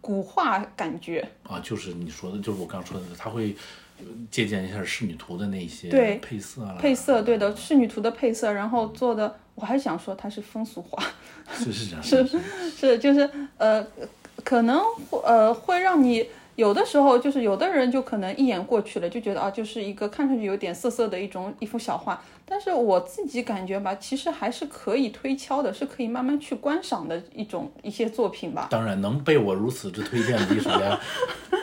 古画感觉。啊，就是你说的，就是我刚说的，他会呃借鉴一下仕女图的那些对配色啊，配色，对的，仕女图的配色，然后做的，我还想说它是风俗画，是是这样，是是就是呃，可能会呃会让你有的时候就是有的人就可能一眼过去了，就觉得啊，就是一个看上去有点涩涩的一种一幅小画，但是我自己感觉吧，其实还是可以推敲的，是可以慢慢去观赏的一种一些作品吧。当然，能被我如此之推荐的艺术家，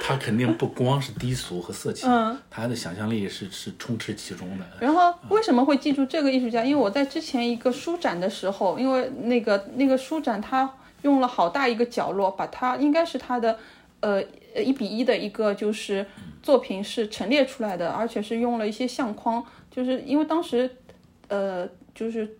他肯定不光是低俗和色情，嗯他的想象力是是充斥其中的。然后为什么会记住这个艺术家？因为我在之前一个书展的时候，因为那个那个书展他用了好大一个角落，把它应该是他的呃一比一的一个就是作品是陈列出来的，而且是用了一些相框，就是因为当时呃就是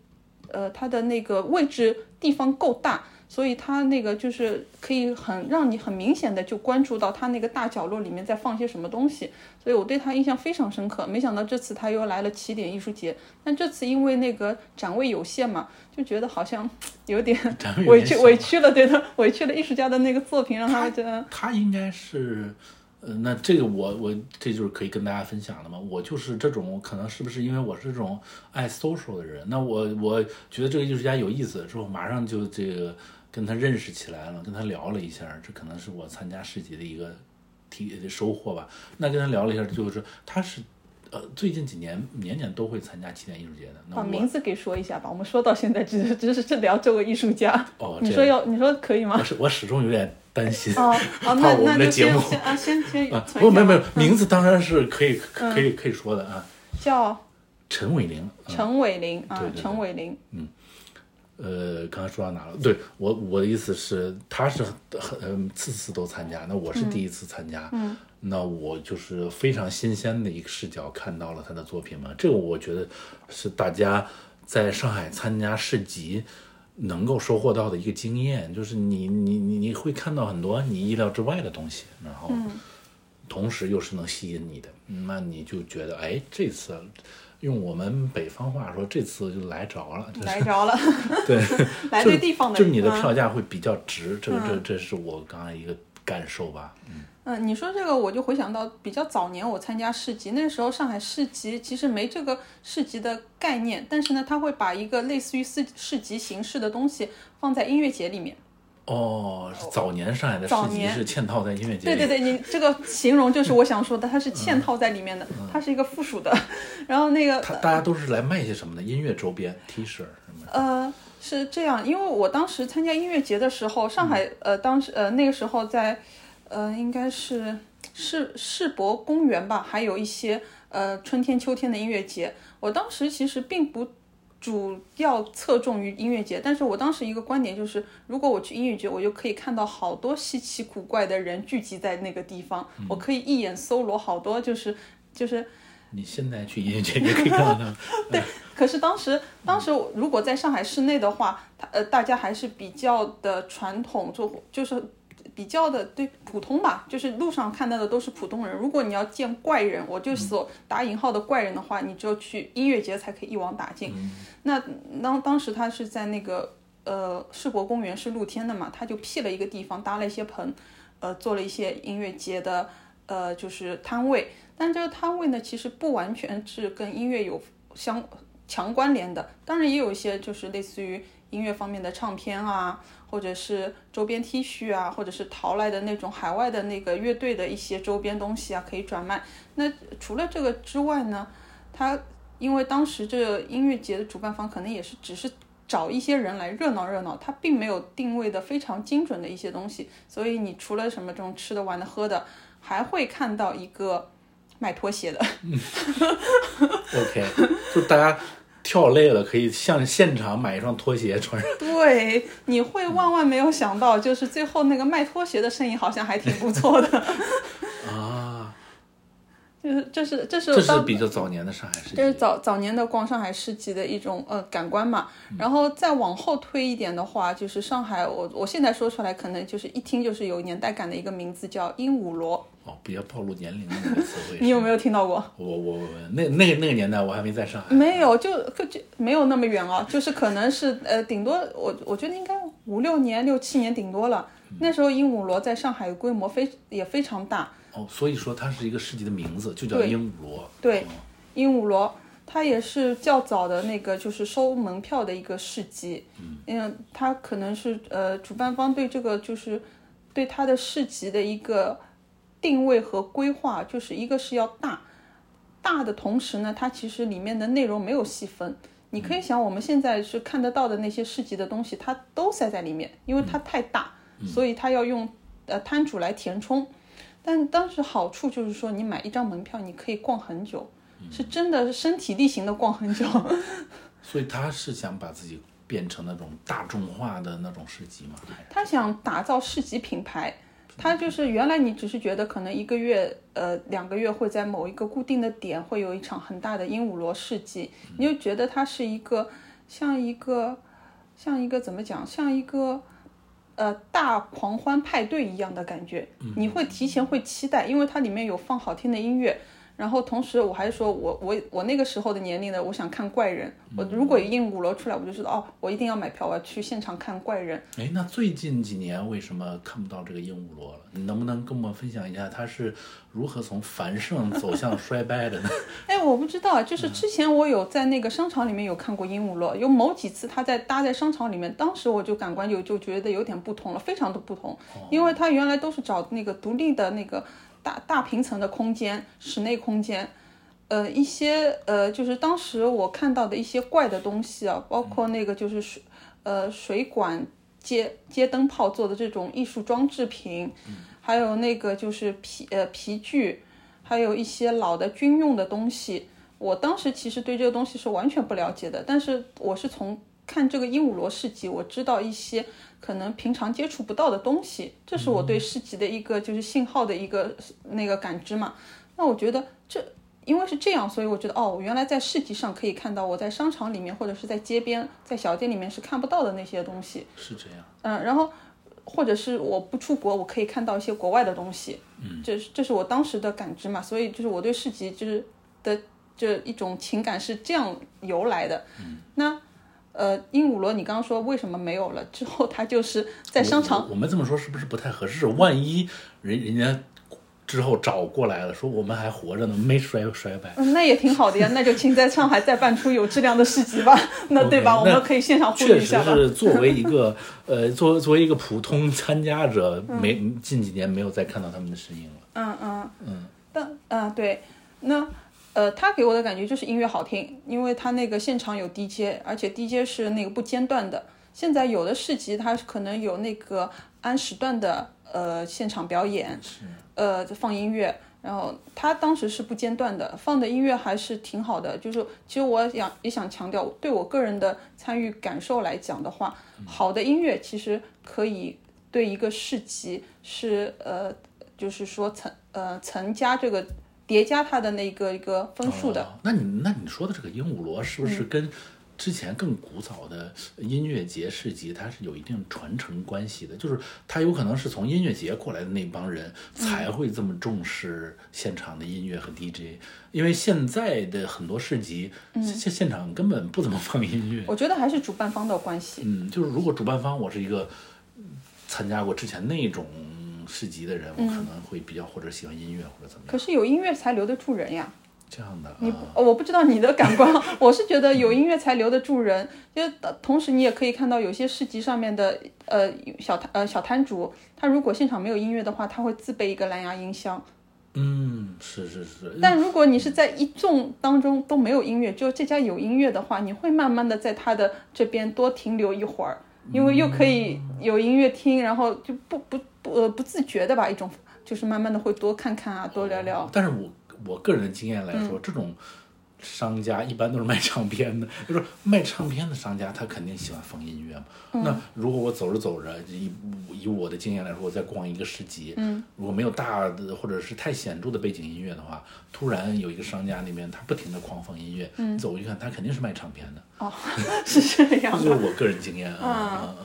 呃它的那个位置地方够大。所以它那个就是可以很让你很明显的就关注到它那个大角落里面在放些什么东西，所以我对他印象非常深刻。没想到这次他又来了起点艺术节，但这次因为那个展位有限嘛，就觉得好像有点委屈委屈了，对的，委屈了艺术家的那个作品，让他们觉得他应该是，呃，那这个我我这就是可以跟大家分享的嘛。我就是这种，可能是不是因为我是这种爱 social 的人？那我我觉得这个艺术家有意思之后，马上就这个跟他认识起来了，跟他聊了一下，这可能是我参加市集的一个提收获吧。那跟他聊了一下，就是他是。呃，最近几年年年都会参加起点艺术节的。那把名字给说一下吧。我们说到现在只只是是聊这位艺术家，哦，你说要你说可以吗我？始我始终有点担心。哦那我们那就的节目先先啊，先先啊，不，没有没有，名字当然是可以嗯可以可以说的啊。叫陈伟玲，啊陈伟林啊陈伟林，呃，刚才说到哪了？对。我我的意思是，他是很次次都参加，那我是第一次参加，嗯，那我就是非常新鲜的一个视角看到了他的作品嘛，这个我觉得是大家在上海参加市集能够收获到的一个经验，就是你你你你会看到很多你意料之外的东西，然后同时又是能吸引你的，那你就觉得哎，这次用我们北方话说，这次就来着了，来着了，对，来对地方的就是你的嗯票价会比较值，这个这这是我刚才一个感受吧。嗯，你说这个，我就回想到比较早年我参加市集，那时候上海市集其实没这个市集的概念，但是呢，他会把一个类似于市市集形式的东西放在音乐节里面。哦，早年上海的市集早年是嵌套在音乐节里，对对对，你这个形容就是我想说的，它是嵌套在里面的，它是一个附属的。然后那个他大家都是来卖些什么的？音乐周边、T 恤什么的。呃，是这样，因为我当时参加音乐节的时候，上海呃，当时呃那个时候在呃应该是世世博公园吧，还有一些呃春天、秋天的音乐节。我当时其实并不主要侧重于音乐节，但是我当时一个观点就是，如果我去音乐节，我就可以看到好多稀奇古怪的人聚集在那个地方，我可以一眼搜罗好多就是就是。你现在去音乐节也可以看到 他们。可是当时，当时如果在上海市内的话，他呃大家还是比较的传统，就就是比较的对普通吧，就是路上看到的都是普通人。如果你要见怪人，我就所打引号的怪人的话，你只有去音乐节才可以一网打尽。那当当时他是在那个呃世博公园是露天的嘛，他就辟了一个地方，搭了一些棚，呃，做了一些音乐节的呃就是摊位。但这个摊位呢，其实不完全是跟音乐有相强关联的，当然也有一些就是类似于音乐方面的唱片啊，或者是周边 T 恤啊，或者是淘来的那种海外的那个乐队的一些周边东西啊，可以转卖。那除了这个之外呢，他因为当时这个音乐节的主办方可能也是只是找一些人来热闹热闹，他并没有定位的非常精准的一些东西，所以你除了什么这种吃的、玩的、喝的，还会看到一个卖拖鞋的。OK，就大家跳累了，可以向现场买一双拖鞋穿上。对，你会万万没有想到，就是最后那个卖拖鞋的生意好像还挺不错的。啊，就是这是这是这是比较早年的上海市这是。早早年的逛上海市集的一种呃感官嘛，然后再往后推一点的话，就是上海，我我现在说出来可能就是一听就是有年代感的一个名字叫鹦鹉螺，哦，不要暴露年龄的那个词汇。你有没有听到过？我我我那那那个年代我还没在上海。没有，就就没有那么远哦，就是可能是呃，顶多我我觉得应该五六年、六七年顶多了。那时候鹦鹉螺在上海规模非也非常大，哦，所以说它是一个市集的名字，就叫鹦鹉螺。对哦鹦鹉螺，它也是较早的那个就是收门票的一个市集，嗯，它可能是呃主办方对这个就是对它的市集的一个定位和规划，就是一个是要大，大的同时呢，它其实里面的内容没有细分。你可以想，我们现在是看得到的那些市集的东西，它都塞在里面，因为它太大，所以它要用呃摊主来填充。但当时好处就是说，你买一张门票，你可以逛很久，是真的是身体力行的逛很久。所以他是想把自己变成那种大众化的那种市集嘛？他想打造市集品牌，他就是原来你只是觉得可能一个月呃两个月会在某一个固定的点会有一场很大的鹦鹉螺市集，你就觉得它是一个像一个像一个怎么讲，像一个。呃，大狂欢派对一样的感觉，你会提前会期待，因为它里面有放好听的音乐，然后同时我还说我我我那个时候的年龄呢，我想看怪人，我如果有鹦鹉螺出来，我就知道哦，我一定要买票，我要去现场看怪人。哎，那最近几年为什么看不到这个鹦鹉螺了？你能不能跟我们分享一下，它是如何从繁盛 走向衰败的呢？哎，我不知道，就是之前我有在那个商场里面有看过鹦鹉螺，有某几次它在搭在商场里面，当时我就感官就就觉得有点不同了，非常的不同，因为它原来都是找那个独立的那个大大平层的空间，室内空间。呃，一些呃，就是当时我看到的一些怪的东西啊，包括那个就是水，呃，水管接接灯泡做的这种艺术装置品，还有那个就是皮呃皮具，还有一些老的军用的东西。我当时其实对这个东西是完全不了解的，但是我是从看这个鹦鹉螺市集，我知道一些可能平常接触不到的东西，这是我对市集的一个就是信号的一个那个感知嘛。那我觉得这因为是这样，所以我觉得哦，原来在市集上可以看到我在商场里面或者是在街边在小店里面是看不到的那些东西。是这样。嗯，然后或者是我不出国，我可以看到一些国外的东西，嗯，这是这是我当时的感知嘛，所以就是我对市集就是的这一种情感是这样由来的。嗯，那呃，鹦鹉螺你刚刚说为什么没有了？之后它就是在商场，我，我们这么说是不是不太合适？万一人人家之后找过来了，说我们还活着呢，没衰衰败。嗯，那也挺好的呀，那就请在上海再办出有质量的市集吧，那对吧我们可以现场呼吁确实一下吧。是作为一个 呃，作为作为一个普通参加者，没近几年没有再看到他们的身影了。嗯嗯嗯，但啊、对，那呃，他给我的感觉就是音乐好听，因为他那个现场有 DJ，而且 DJ 是那个不间断的。现在有的市集它可能有那个按时段的呃现场表演，呃放音乐，然后他当时是不间断的，放的音乐还是挺好的。就是其实我想也想强调，对我个人的参与感受来讲的话，好的音乐其实可以对一个市集是呃，就是说层呃层加这个叠加它的那个一个分数的。哦那你那你说的这个鹦鹉螺是不是跟之前更古早的音乐节市集，它是有一定传承关系的，就是它有可能是从音乐节过来的那帮人才会这么重视现场的音乐和 DJ，因为现在的很多市集，现现场根本不怎么放音乐。我觉得还是主办方的关系。嗯，就是如果主办方我是一个参加过之前那种市集的人，我可能会比较或者喜欢音乐或者怎么样。可是有音乐才留得住人呀。这样的，你我不知道你的感官，我是觉得有音乐才留得住人。就呃同时你也可以看到有些市集上面的呃小摊呃小摊主，他如果现场没有音乐的话，他会自备一个蓝牙音箱。嗯，是是是，但如果你是在一众当中都没有音乐，只有这家有音乐的话，你会慢慢的在他的这边多停留一会儿，因为又可以有音乐听，然后就不不不呃不自觉的吧一种，就是慢慢的会多看看啊，多聊聊。但是我我个人的经验来嗯说，这种商家一般都是卖唱片的，就是卖唱片的商家，他肯定喜欢放音乐嘛。嗯那如果我走着走着，以以我的经验来说，我在逛一个市集，嗯，如果没有大的或者是太显著的背景音乐的话，突然有一个商家那边他不停的狂放音乐，嗯，走过去看，他肯定是卖唱片的，哦，是这样这就。是我个人经验啊。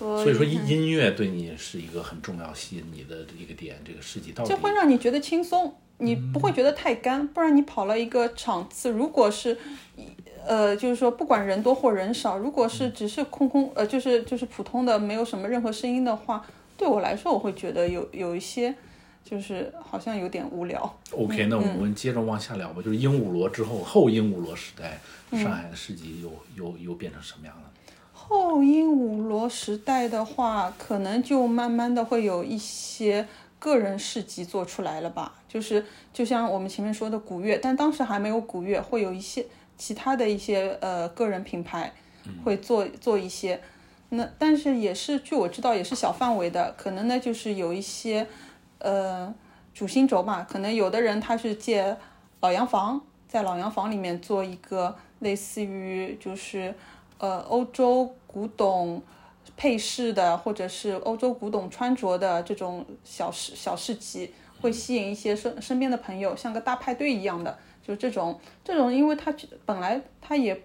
所所以说音音乐对你是一个很重要吸引你的一个点，这个世纪到底这会让你觉得轻松，你不会觉得太干。不然你跑了一个场次，如果是，呃，就是说不管人多或人少，如果是只是空空，呃，就是就是普通的，没有什么任何声音的话，对我来说，我会觉得有有一些，就是好像有点无聊。OK，那我们接着往下聊吧。就是鹦鹉螺之后，后鹦鹉螺时代，上海的市集又又又变成什么样了？后鹦鹉螺时代的话，可能就慢慢的会有一些个人市集做出来了吧，就是就像我们前面说的古乐，但当时还没有古乐，会有一些其他的一些呃个人品牌会做做一些，那但是也是据我知道也是小范围的，可能呢就是有一些呃主心轴嘛，可能有的人他是借老洋房，在老洋房里面做一个类似于就是呃欧洲古董配饰的，或者是欧洲古董穿着的这种小市小市集，会吸引一些身身边的朋友，像个大派对一样的，就这种这种，因为他本来他也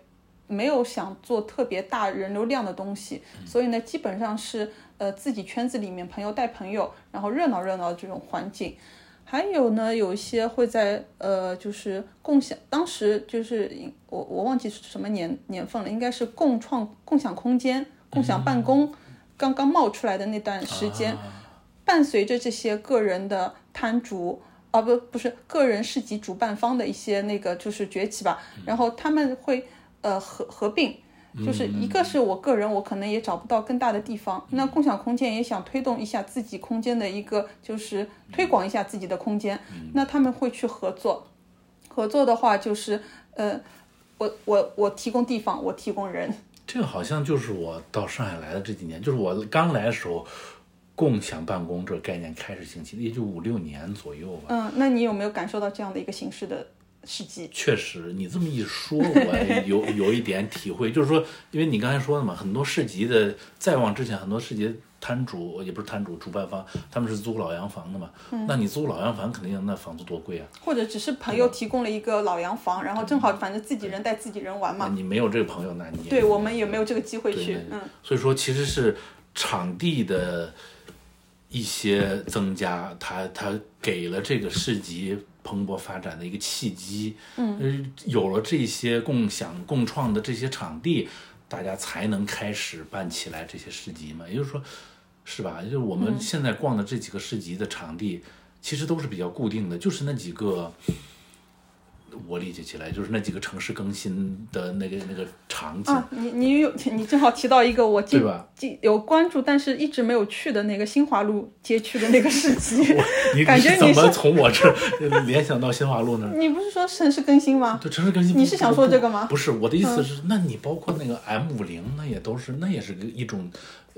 没有想做特别大人流量的东西，所以呢，基本上是呃自己圈子里面朋友带朋友，然后热闹热闹这种环境。还有呢，有一些会在呃，就是共享，当时就是我我忘记是什么年年份了，应该是共创共享空间、共享办公刚刚冒出来的那段时间，伴随着这些个人的摊主。啊不不是个人市集主办方的一些那个就是崛起吧，然后他们会呃合合并，就是一个是我个人，我可能也找不到更大的地方，那共享空间也想推动一下自己空间的一个，就是推广一下自己的空间，那他们会去合作，合作的话就是呃，我我我提供地方，我提供人，这个好像就是我到上海来的这几年，就是我刚来的时候，共享办公这个概念开始兴起，也就五六年左右吧。嗯，那你有没有感受到这样的一个形式的市集？确实，你这么一说，我有 有一点体会，就是说，因为你刚才说的嘛，很多市集的再往之前，很多市集摊主也不是摊主，主办方他们是租老洋房的嘛。那你租老洋房，肯定那房租多贵啊！或者只是朋友提供了一个老洋房，然后正好反正自己人带自己人玩嘛。你没有这个朋友，那你对我们也没有这个机会去，嗯，所以说其实是场地的一些增加，它它给了这个市集蓬勃发展的一个契机。嗯，有了这些共享共创的这些场地，大家才能开始办起来这些市集嘛。也就是说，是吧？就是我们现在逛的这几个市集的场地，其实都是比较固定的，就是那几个。我理解起来就是那几个城市更新的那个那个场景，啊，你你有你正好提到一个我近近有关注，但是一直没有去的那个新华路街区的那个市集。你感觉你么从我这儿联想到新华路那儿？你不是说城市更新吗？对，城市更新。你是想说这个吗嗯不是，我的意思是，那你包括那个 M 五零，那也都是，那也是个一种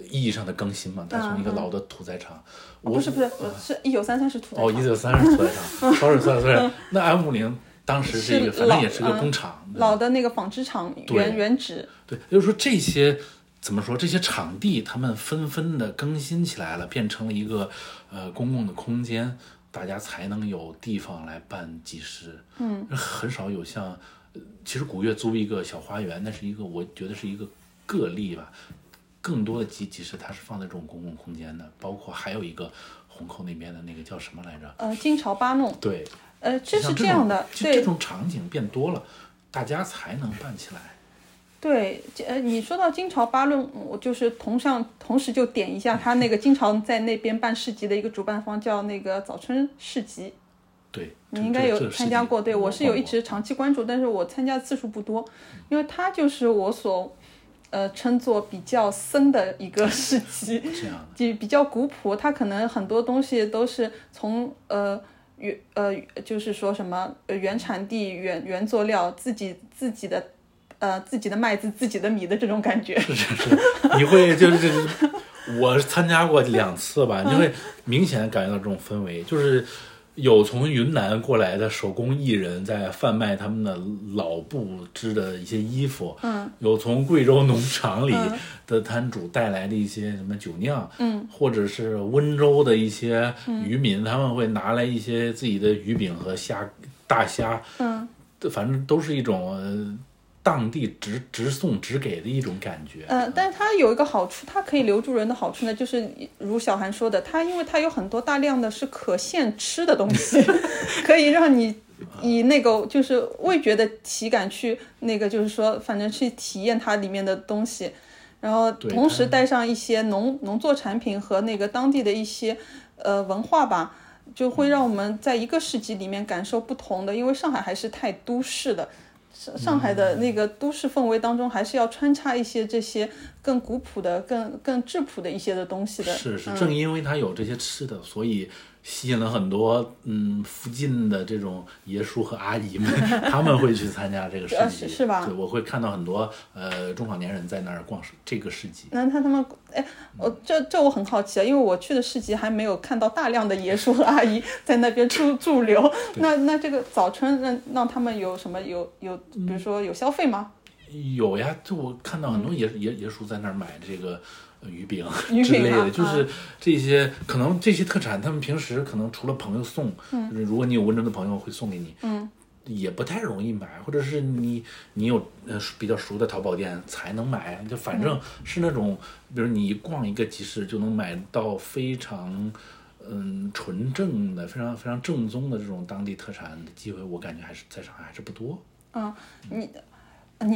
意义上的更新嘛。它从一个老的屠宰场，不是不是，我是一九三三是屠宰哦，一九三是屠宰场，sorry sorry sorry，那 M 五零当时是一个，反正也是个工厂。老的那个纺织厂原原址。对，也就是说这些怎么说？这些场地他们纷纷的更新起来了，变成了一个呃公共的空间，大家才能有地方来办集市。嗯，很少有像呃其实古月租一个小花园，那是一个我觉得是一个个例吧。更多的集集市它是放在这种公共空间的，包括还有一个虹口那边的那个叫什么来着？呃，金朝八弄，对，呃，这是这样的，这种场景变多了，大家才能办起来。对，呃，你说到金朝八论，我就是同上同时就点一下他那个经常在那边办市集的一个主办方叫那个早春市集，对，你应该有参加过，对我是有一直直长期关注，但是我参加次数不多，因为它就是我所呃称作比较森的一个 市集，这样的。就比较古朴，它可能很多东西都是从呃原呃就是说什么呃原产地原原作料自己自己的呃自己的麦子自己的米的这种感觉，是是是，你会就是就是，我参加过两次吧，你会明显感觉到这种氛围，就是有从云南过来的手工艺人在贩卖他们的老布织的一些衣服，嗯，有从贵州农场里的摊主带来的一些什么酒酿，嗯，或者是温州的一些渔民，他们会拿来一些自己的鱼饼和虾大虾，嗯，反正都是一种。呃当地直直送直给的一种感觉，呃，但是它有一个好处，它可以留住人的好处呢，就是如小韩说的，它因为它有很多大量的是可现吃的东西，可以让你以那个就是味觉的体感去那个就是说，反正去体验它里面的东西，然后同时带上一些农农作产品和那个当地的一些呃文化吧。就会让我们在一个市集里面感受不同的，因为上海还是太都市的，上上海的那个都市氛围当中，还是要穿插一些这些更古朴的、更更质朴的一些的东西的。是是，正因为它有这些吃的，所以吸引了很多嗯附近的这种爷叔和阿姨们，他们会去参加这个市呃集，是是吧对，我会看到很多呃中老年人在那儿逛市这个市集。那他他们，哎，我这这我很好奇啊，因为我去的市集还没有看到大量的爷叔和阿姨 在那边驻驻留。那那这个早春让让他们有什么有有，比如说有消费吗？有呀，就我看到很多爷爷爷叔在那儿买这个呃 鱼饼之类的，就是这些可能这些特产，他们平时可能除了朋友送，就是如果你有温州的朋友会送给你，嗯，也不太容易买，或者是你你有呃比较熟的淘宝店才能买，就反正是那种，比如你逛一个集市就能买到非常。嗯，纯正的、非常非常正宗的这种当地特产的机会，我感觉还是在上海还是不多。嗯你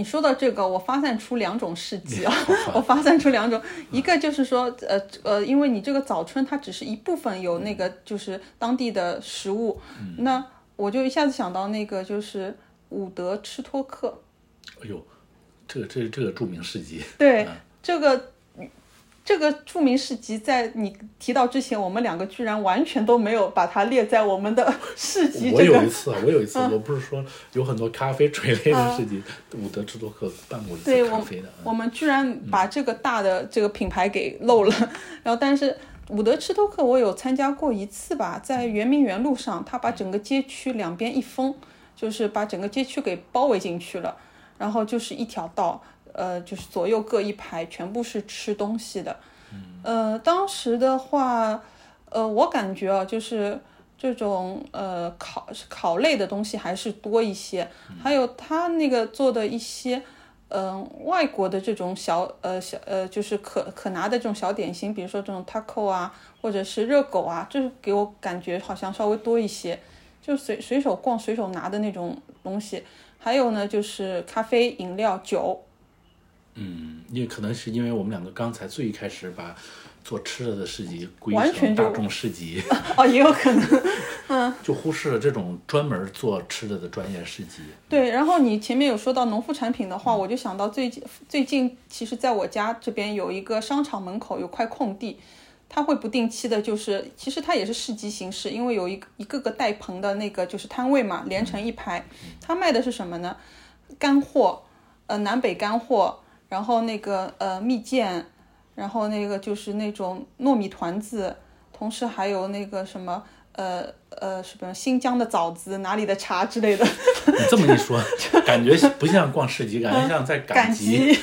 说到这个，我发散出两种事迹啊，我发散出两种，一个就是说，呃呃，因为你这个早春它只是一部分有那个就是当地的食物，那我就一下子想到那个就是伍德吃托克，哎呦，这个这个这个著名事迹，对、嗯。这个。这个著名市集在你提到之前，我们两个居然完全都没有把它列在我们的 市集我这个有一次，我有一次，我不是说有很多咖啡垂类的事情，伍德制作课办过一次咖啡的，嗯我们居然把这个大的这个品牌给漏了。然后，但是伍德吃托克我有参加过一次吧，在圆明园路上，他把整个街区两边一封，就是把整个街区给包围进去了，然后就是一条道。呃，就是左右各一排，全部是吃东西的。呃，当时的话，呃，我感觉啊，就是这种呃烤烤类的东西还是多一些，还有他那个做的一些。嗯、外国的这种小呃小呃，就是可可拿的这种小点心，比如说这种 taco 啊，或者是热狗啊，就是给我感觉好像稍微多一些，就随随手逛、随手拿的那种东西。还有呢，就是咖啡、饮料、酒，嗯，因为可能是因为我们两个刚才最一开始把做吃的的市集归成大众市集，哦，也有可能。嗯就忽视了这种专门做吃的的专业市集。对，然后你前面有说到农副产品的话，我就想到最近最近，其实在我家这边有一个商场门口有块空地，它会不定期的，就是其实它也是市集形式，因为有一个一个个带棚的那个就是摊位嘛，连成一排。它卖的是什么呢？干货，呃，南北干货，然后那个呃蜜饯，然后那个就是那种糯米团子，同时还有那个什么。呃呃，什么新疆的枣子，哪里的茶之类的，你这么一说，感觉不像逛市集，感觉像在 赶集。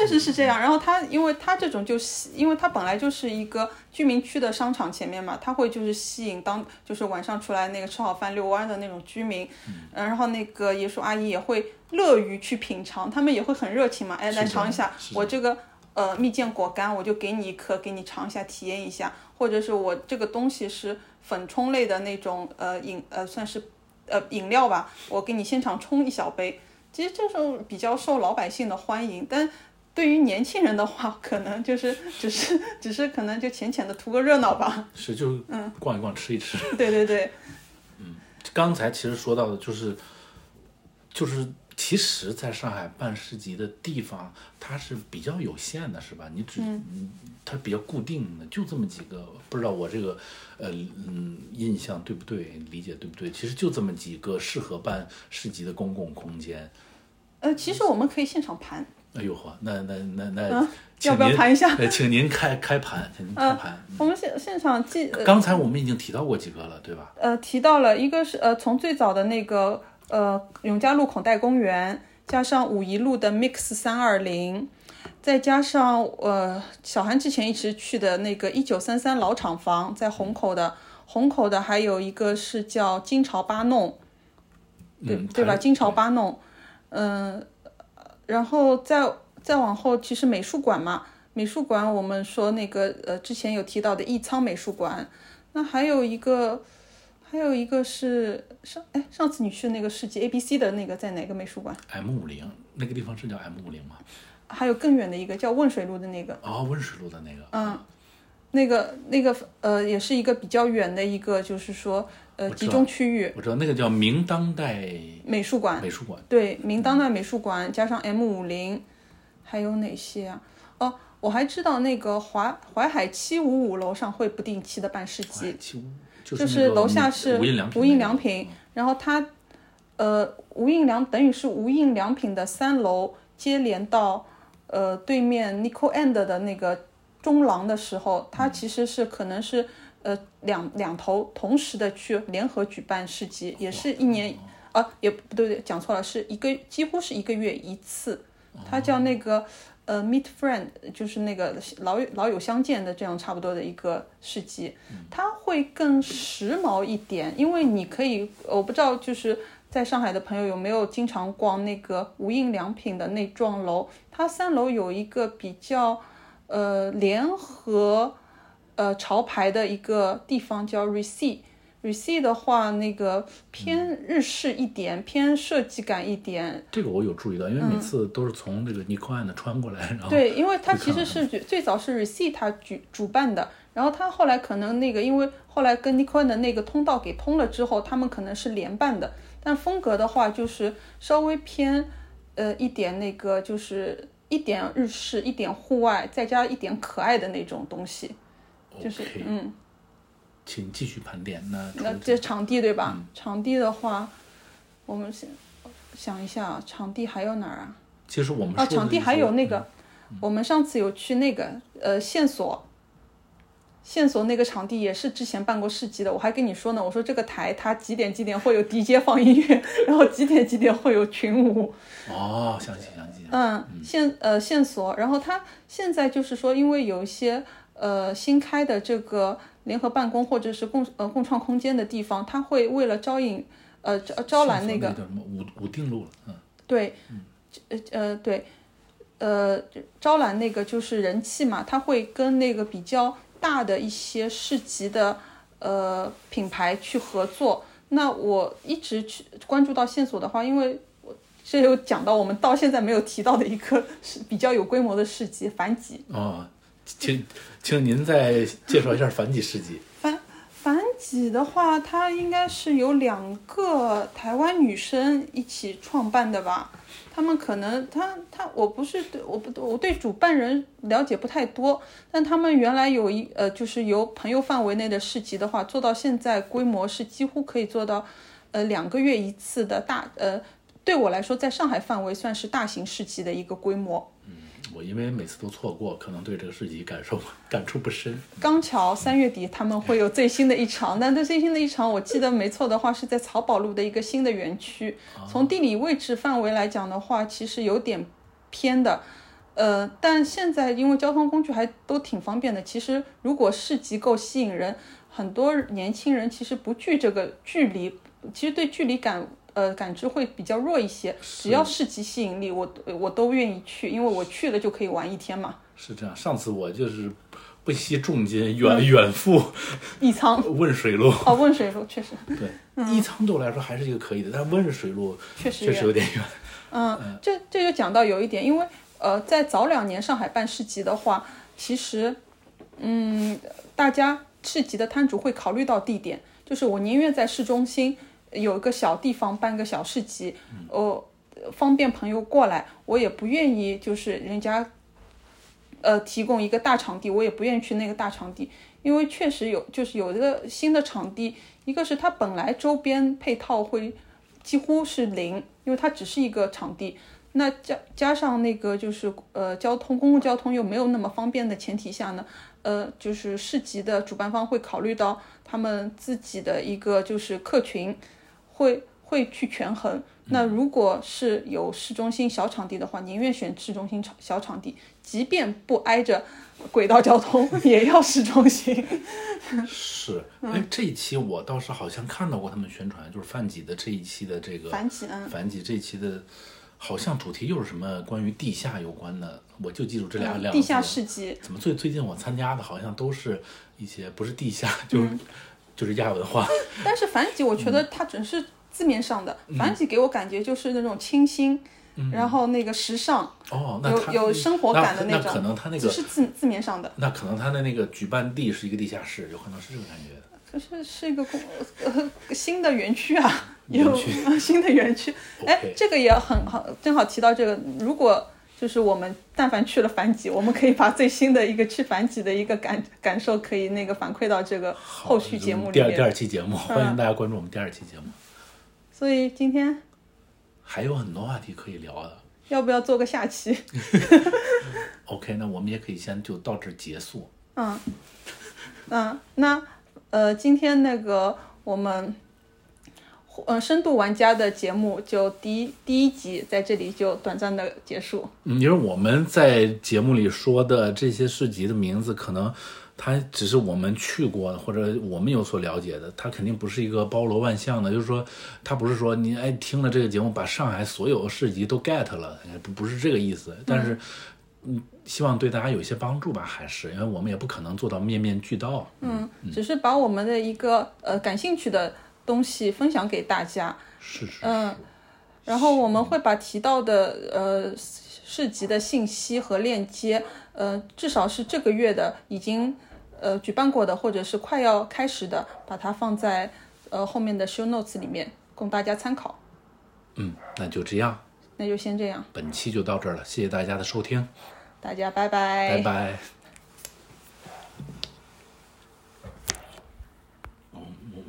确实是这样。然后它，因为它这种就吸，因为它本来就是一个居民区的商场前面嘛，它会就是吸引当就是晚上出来那个吃好饭遛弯的那种居民，嗯，然后那个爷叔阿姨也会乐于去品尝，他们也会很热情嘛，哎，来尝一下我这个呃蜜饯果干，我就给你一颗，给你尝一下，体验一下，或者是我这个东西是粉冲类的那种呃饮呃算是呃饮料吧，我给你现场冲一小杯。其实这种比较受老百姓的欢迎，但对于年轻人的话，可能就是只是 只是可能就浅浅的图个热闹吧。是，就嗯，逛一逛，吃一吃。对对对。嗯，刚才其实说到的就是，就是其实在上海办市集的地方，它是比较有限的，是吧？你只嗯，它比较固定的，就这么几个。不知道我这个呃嗯印象对不对，理解对不对？其实就这么几个适合办市集的公共空间。呃，其实我们可以现场盘。哎呦呵，那那那那，要不要盘一下？请您开 开盘，请您开盘。我们现现场记。刚才我们已经提到过几个了，对吧？呃，提到了一个是呃，从最早的那个呃永嘉路孔代公园，加上五一路的 Mix 三二零，再加上呃小韩之前一直去的那个一九三三老厂房，在虹口的虹口的还有一个是叫金朝八弄，对对吧？金朝八弄。嗯，然后再再往后，其实美术馆嘛，美术馆我们说那个呃，之前有提到的艺仓美术馆，那还有一个，还有一个是上哎，上次你去那个世纪 A B C 的那个在哪个美术馆？M 五零那个地方是叫 M 五零吗？还有更远的一个叫汶水路的那个。哦，汶水路的那个。嗯，那个那个呃，也是一个比较远的一个，就是说。呃，集中区域，我知道那个叫明当代美术馆。美术馆对，明当代美术馆加上 M 五零，还有哪些啊？哦，我还知道那个淮淮海七五五楼上会不定期的办市集，就是楼下是无印良品，然后它呃无印良等于是无印良品的三楼接连到呃对面 Nico and 的那个中廊的时候，它其实是可能是。呃，两两头同时的去联合举办市集，也是一年，啊，也不对，讲错了，是一个几乎是一个月一次。它叫那个呃，Meet Friend，就是那个老老友相见的这样差不多的一个市集。它会更时髦一点，因为你可以，我不知道就是在上海的朋友有没有经常逛那个无印良品的那幢楼，它三楼有一个比较呃联合。呃，潮牌的一个地方叫 Rece，Rece 的话，那个偏日式一点，偏设计感一点。这个我有注意到，因为每次都是从这个 Nikon 的穿过来，然后对，因为它其实是最早是 Rece 它举主办的，然后它后来可能那个，因为后来跟 Nikon 的那个通道给通了之后，他们可能是联办的，但风格的话就是稍微偏呃一点那个，就是一点日式，一点户外，再加一点可爱的那种东西。就是嗯，请继续盘点。那那这场地对吧？场地的话，我们想想一下，场地还有哪儿啊？其实我们啊，场地还有那个，我们上次有去那个呃线索，线索那个场地也是之前办过市集的。我还跟你说呢，我说这个台它几点几点会有 DJ 放音乐，然后几点几点会有群舞。哦，详细详细。嗯，线呃线索，然后它现在就是说，因为有一些。呃，新开的这个联合办公或者是共呃共创空间的地方，他会为了招引呃招招揽那个叫什么武武定路了，嗯，对，呃呃对，呃招揽那个就是人气嘛，他会跟那个比较大的一些市级的呃品牌去合作。那我一直去关注到线索的话，因为我这又讲到我们到现在没有提到的一个是比较有规模的市集反几哦。请，请您再介绍一下反几世纪。反反几的话，它应该是有两个台湾女生一起创办的吧？他们可能，他他，我不是对，我不我对主办人了解不太多，但他们原来有一呃，就是由朋友范围内的市集的话，做到现在规模是几乎可以做到，呃，两个月一次的大呃，对我来说，在上海范围算是大型市集的一个规模。我因为每次都错过，可能对这个市集感受 感触不深。刚巧三月底他们会有最新的一场，但这最新的一场，我记得没错的话是在漕宝路的一个新的园区。从地理位置范围来讲的话，其实有点偏的。呃，但现在因为交通工具还都挺方便的，其实如果市集够吸引人，很多年轻人其实不惧这个距离，其实对距离感呃感知会比较弱一些。只要市集吸引力，我我都愿意去，因为我去了就可以玩一天嘛。是这样，上次我就是不惜重金远远赴宜昌汶水路。哦，汶水路确实对，宜昌对我来说还是一个可以的，但汶水路确实确实有点远。嗯，这这就讲到有一点，因为呃，在早两年上海办市集的话，其实嗯，大家市集的摊主会考虑到地点，就是我宁愿在市中心有一个小地方办个小市集，哦、方便朋友过来，我也不愿意就是人家呃提供一个大场地，我也不愿意去那个大场地，因为确实有就是有一个新的场地，一个是它本来周边配套会几乎是零，因为它只是一个场地。那加加上那个就是呃交通公共交通又没有那么方便的前提下呢，呃就是市集的主办方会考虑到他们自己的一个就是客群，会会去权衡。那如果是有市中心小场地的话，宁愿选市中心场小场地，即便不挨着轨道交通，也要市中心。是，嗯。哎，这一期我倒是好像看到过他们宣传，就是范几的这一期的这个范几嗯。繁几这一期的，好像主题又是什么关于地下有关的，我就记住这俩两个嗯地下字市集，怎么最最近我参加的好像都是一些不是地下，就是、嗯就是亚文化，但是繁几我觉得它只是字面上的，繁几给我感觉就是那种清新，然后那个时尚，哦，那有有生活感的那种。可能他那个只是字字面上的，那可能他的那个举办地是一个地下室，有可能是这个感觉。可是是一个公呃新的园区啊，有 新的园区。哎这个也很好，正好提到这个，如果。就是我们但凡去了反几，我们可以把最新的一个去反几的一个感感受，可以那个反馈到这个后续节目里第二第。二期节目，欢迎大家关注我们第二期节目，所以今天还有很多话题可以聊的。要不要做个下期？OK，那我们也可以先就到这儿结束。嗯，嗯，那呃，今天那个我们呃深度玩家的节目就第一第一集在这里就短暂的结束。嗯，因为我们在节目里说的这些市集的名字，可能它只是我们去过的，或者我们有所了解的，它肯定不是一个包罗万象的。就是说，它不是说你哎听了这个节目，把上海所有市集都 get 了，哎不不是这个意思。但是，嗯，希望对大家有一些帮助吧，还是因为我们也不可能做到面面俱到。嗯，只是把我们的一个呃感兴趣的东西分享给大家。是是，嗯，然后我们会把提到的呃市集的信息和链接，呃，至少是这个月的已经呃举办过的，或者是快要开始的，把它放在呃后面的 show notes 里面，供大家参考。嗯，那就这样，那就先这样，本期就到这儿了，谢谢大家的收听，大家拜拜。拜拜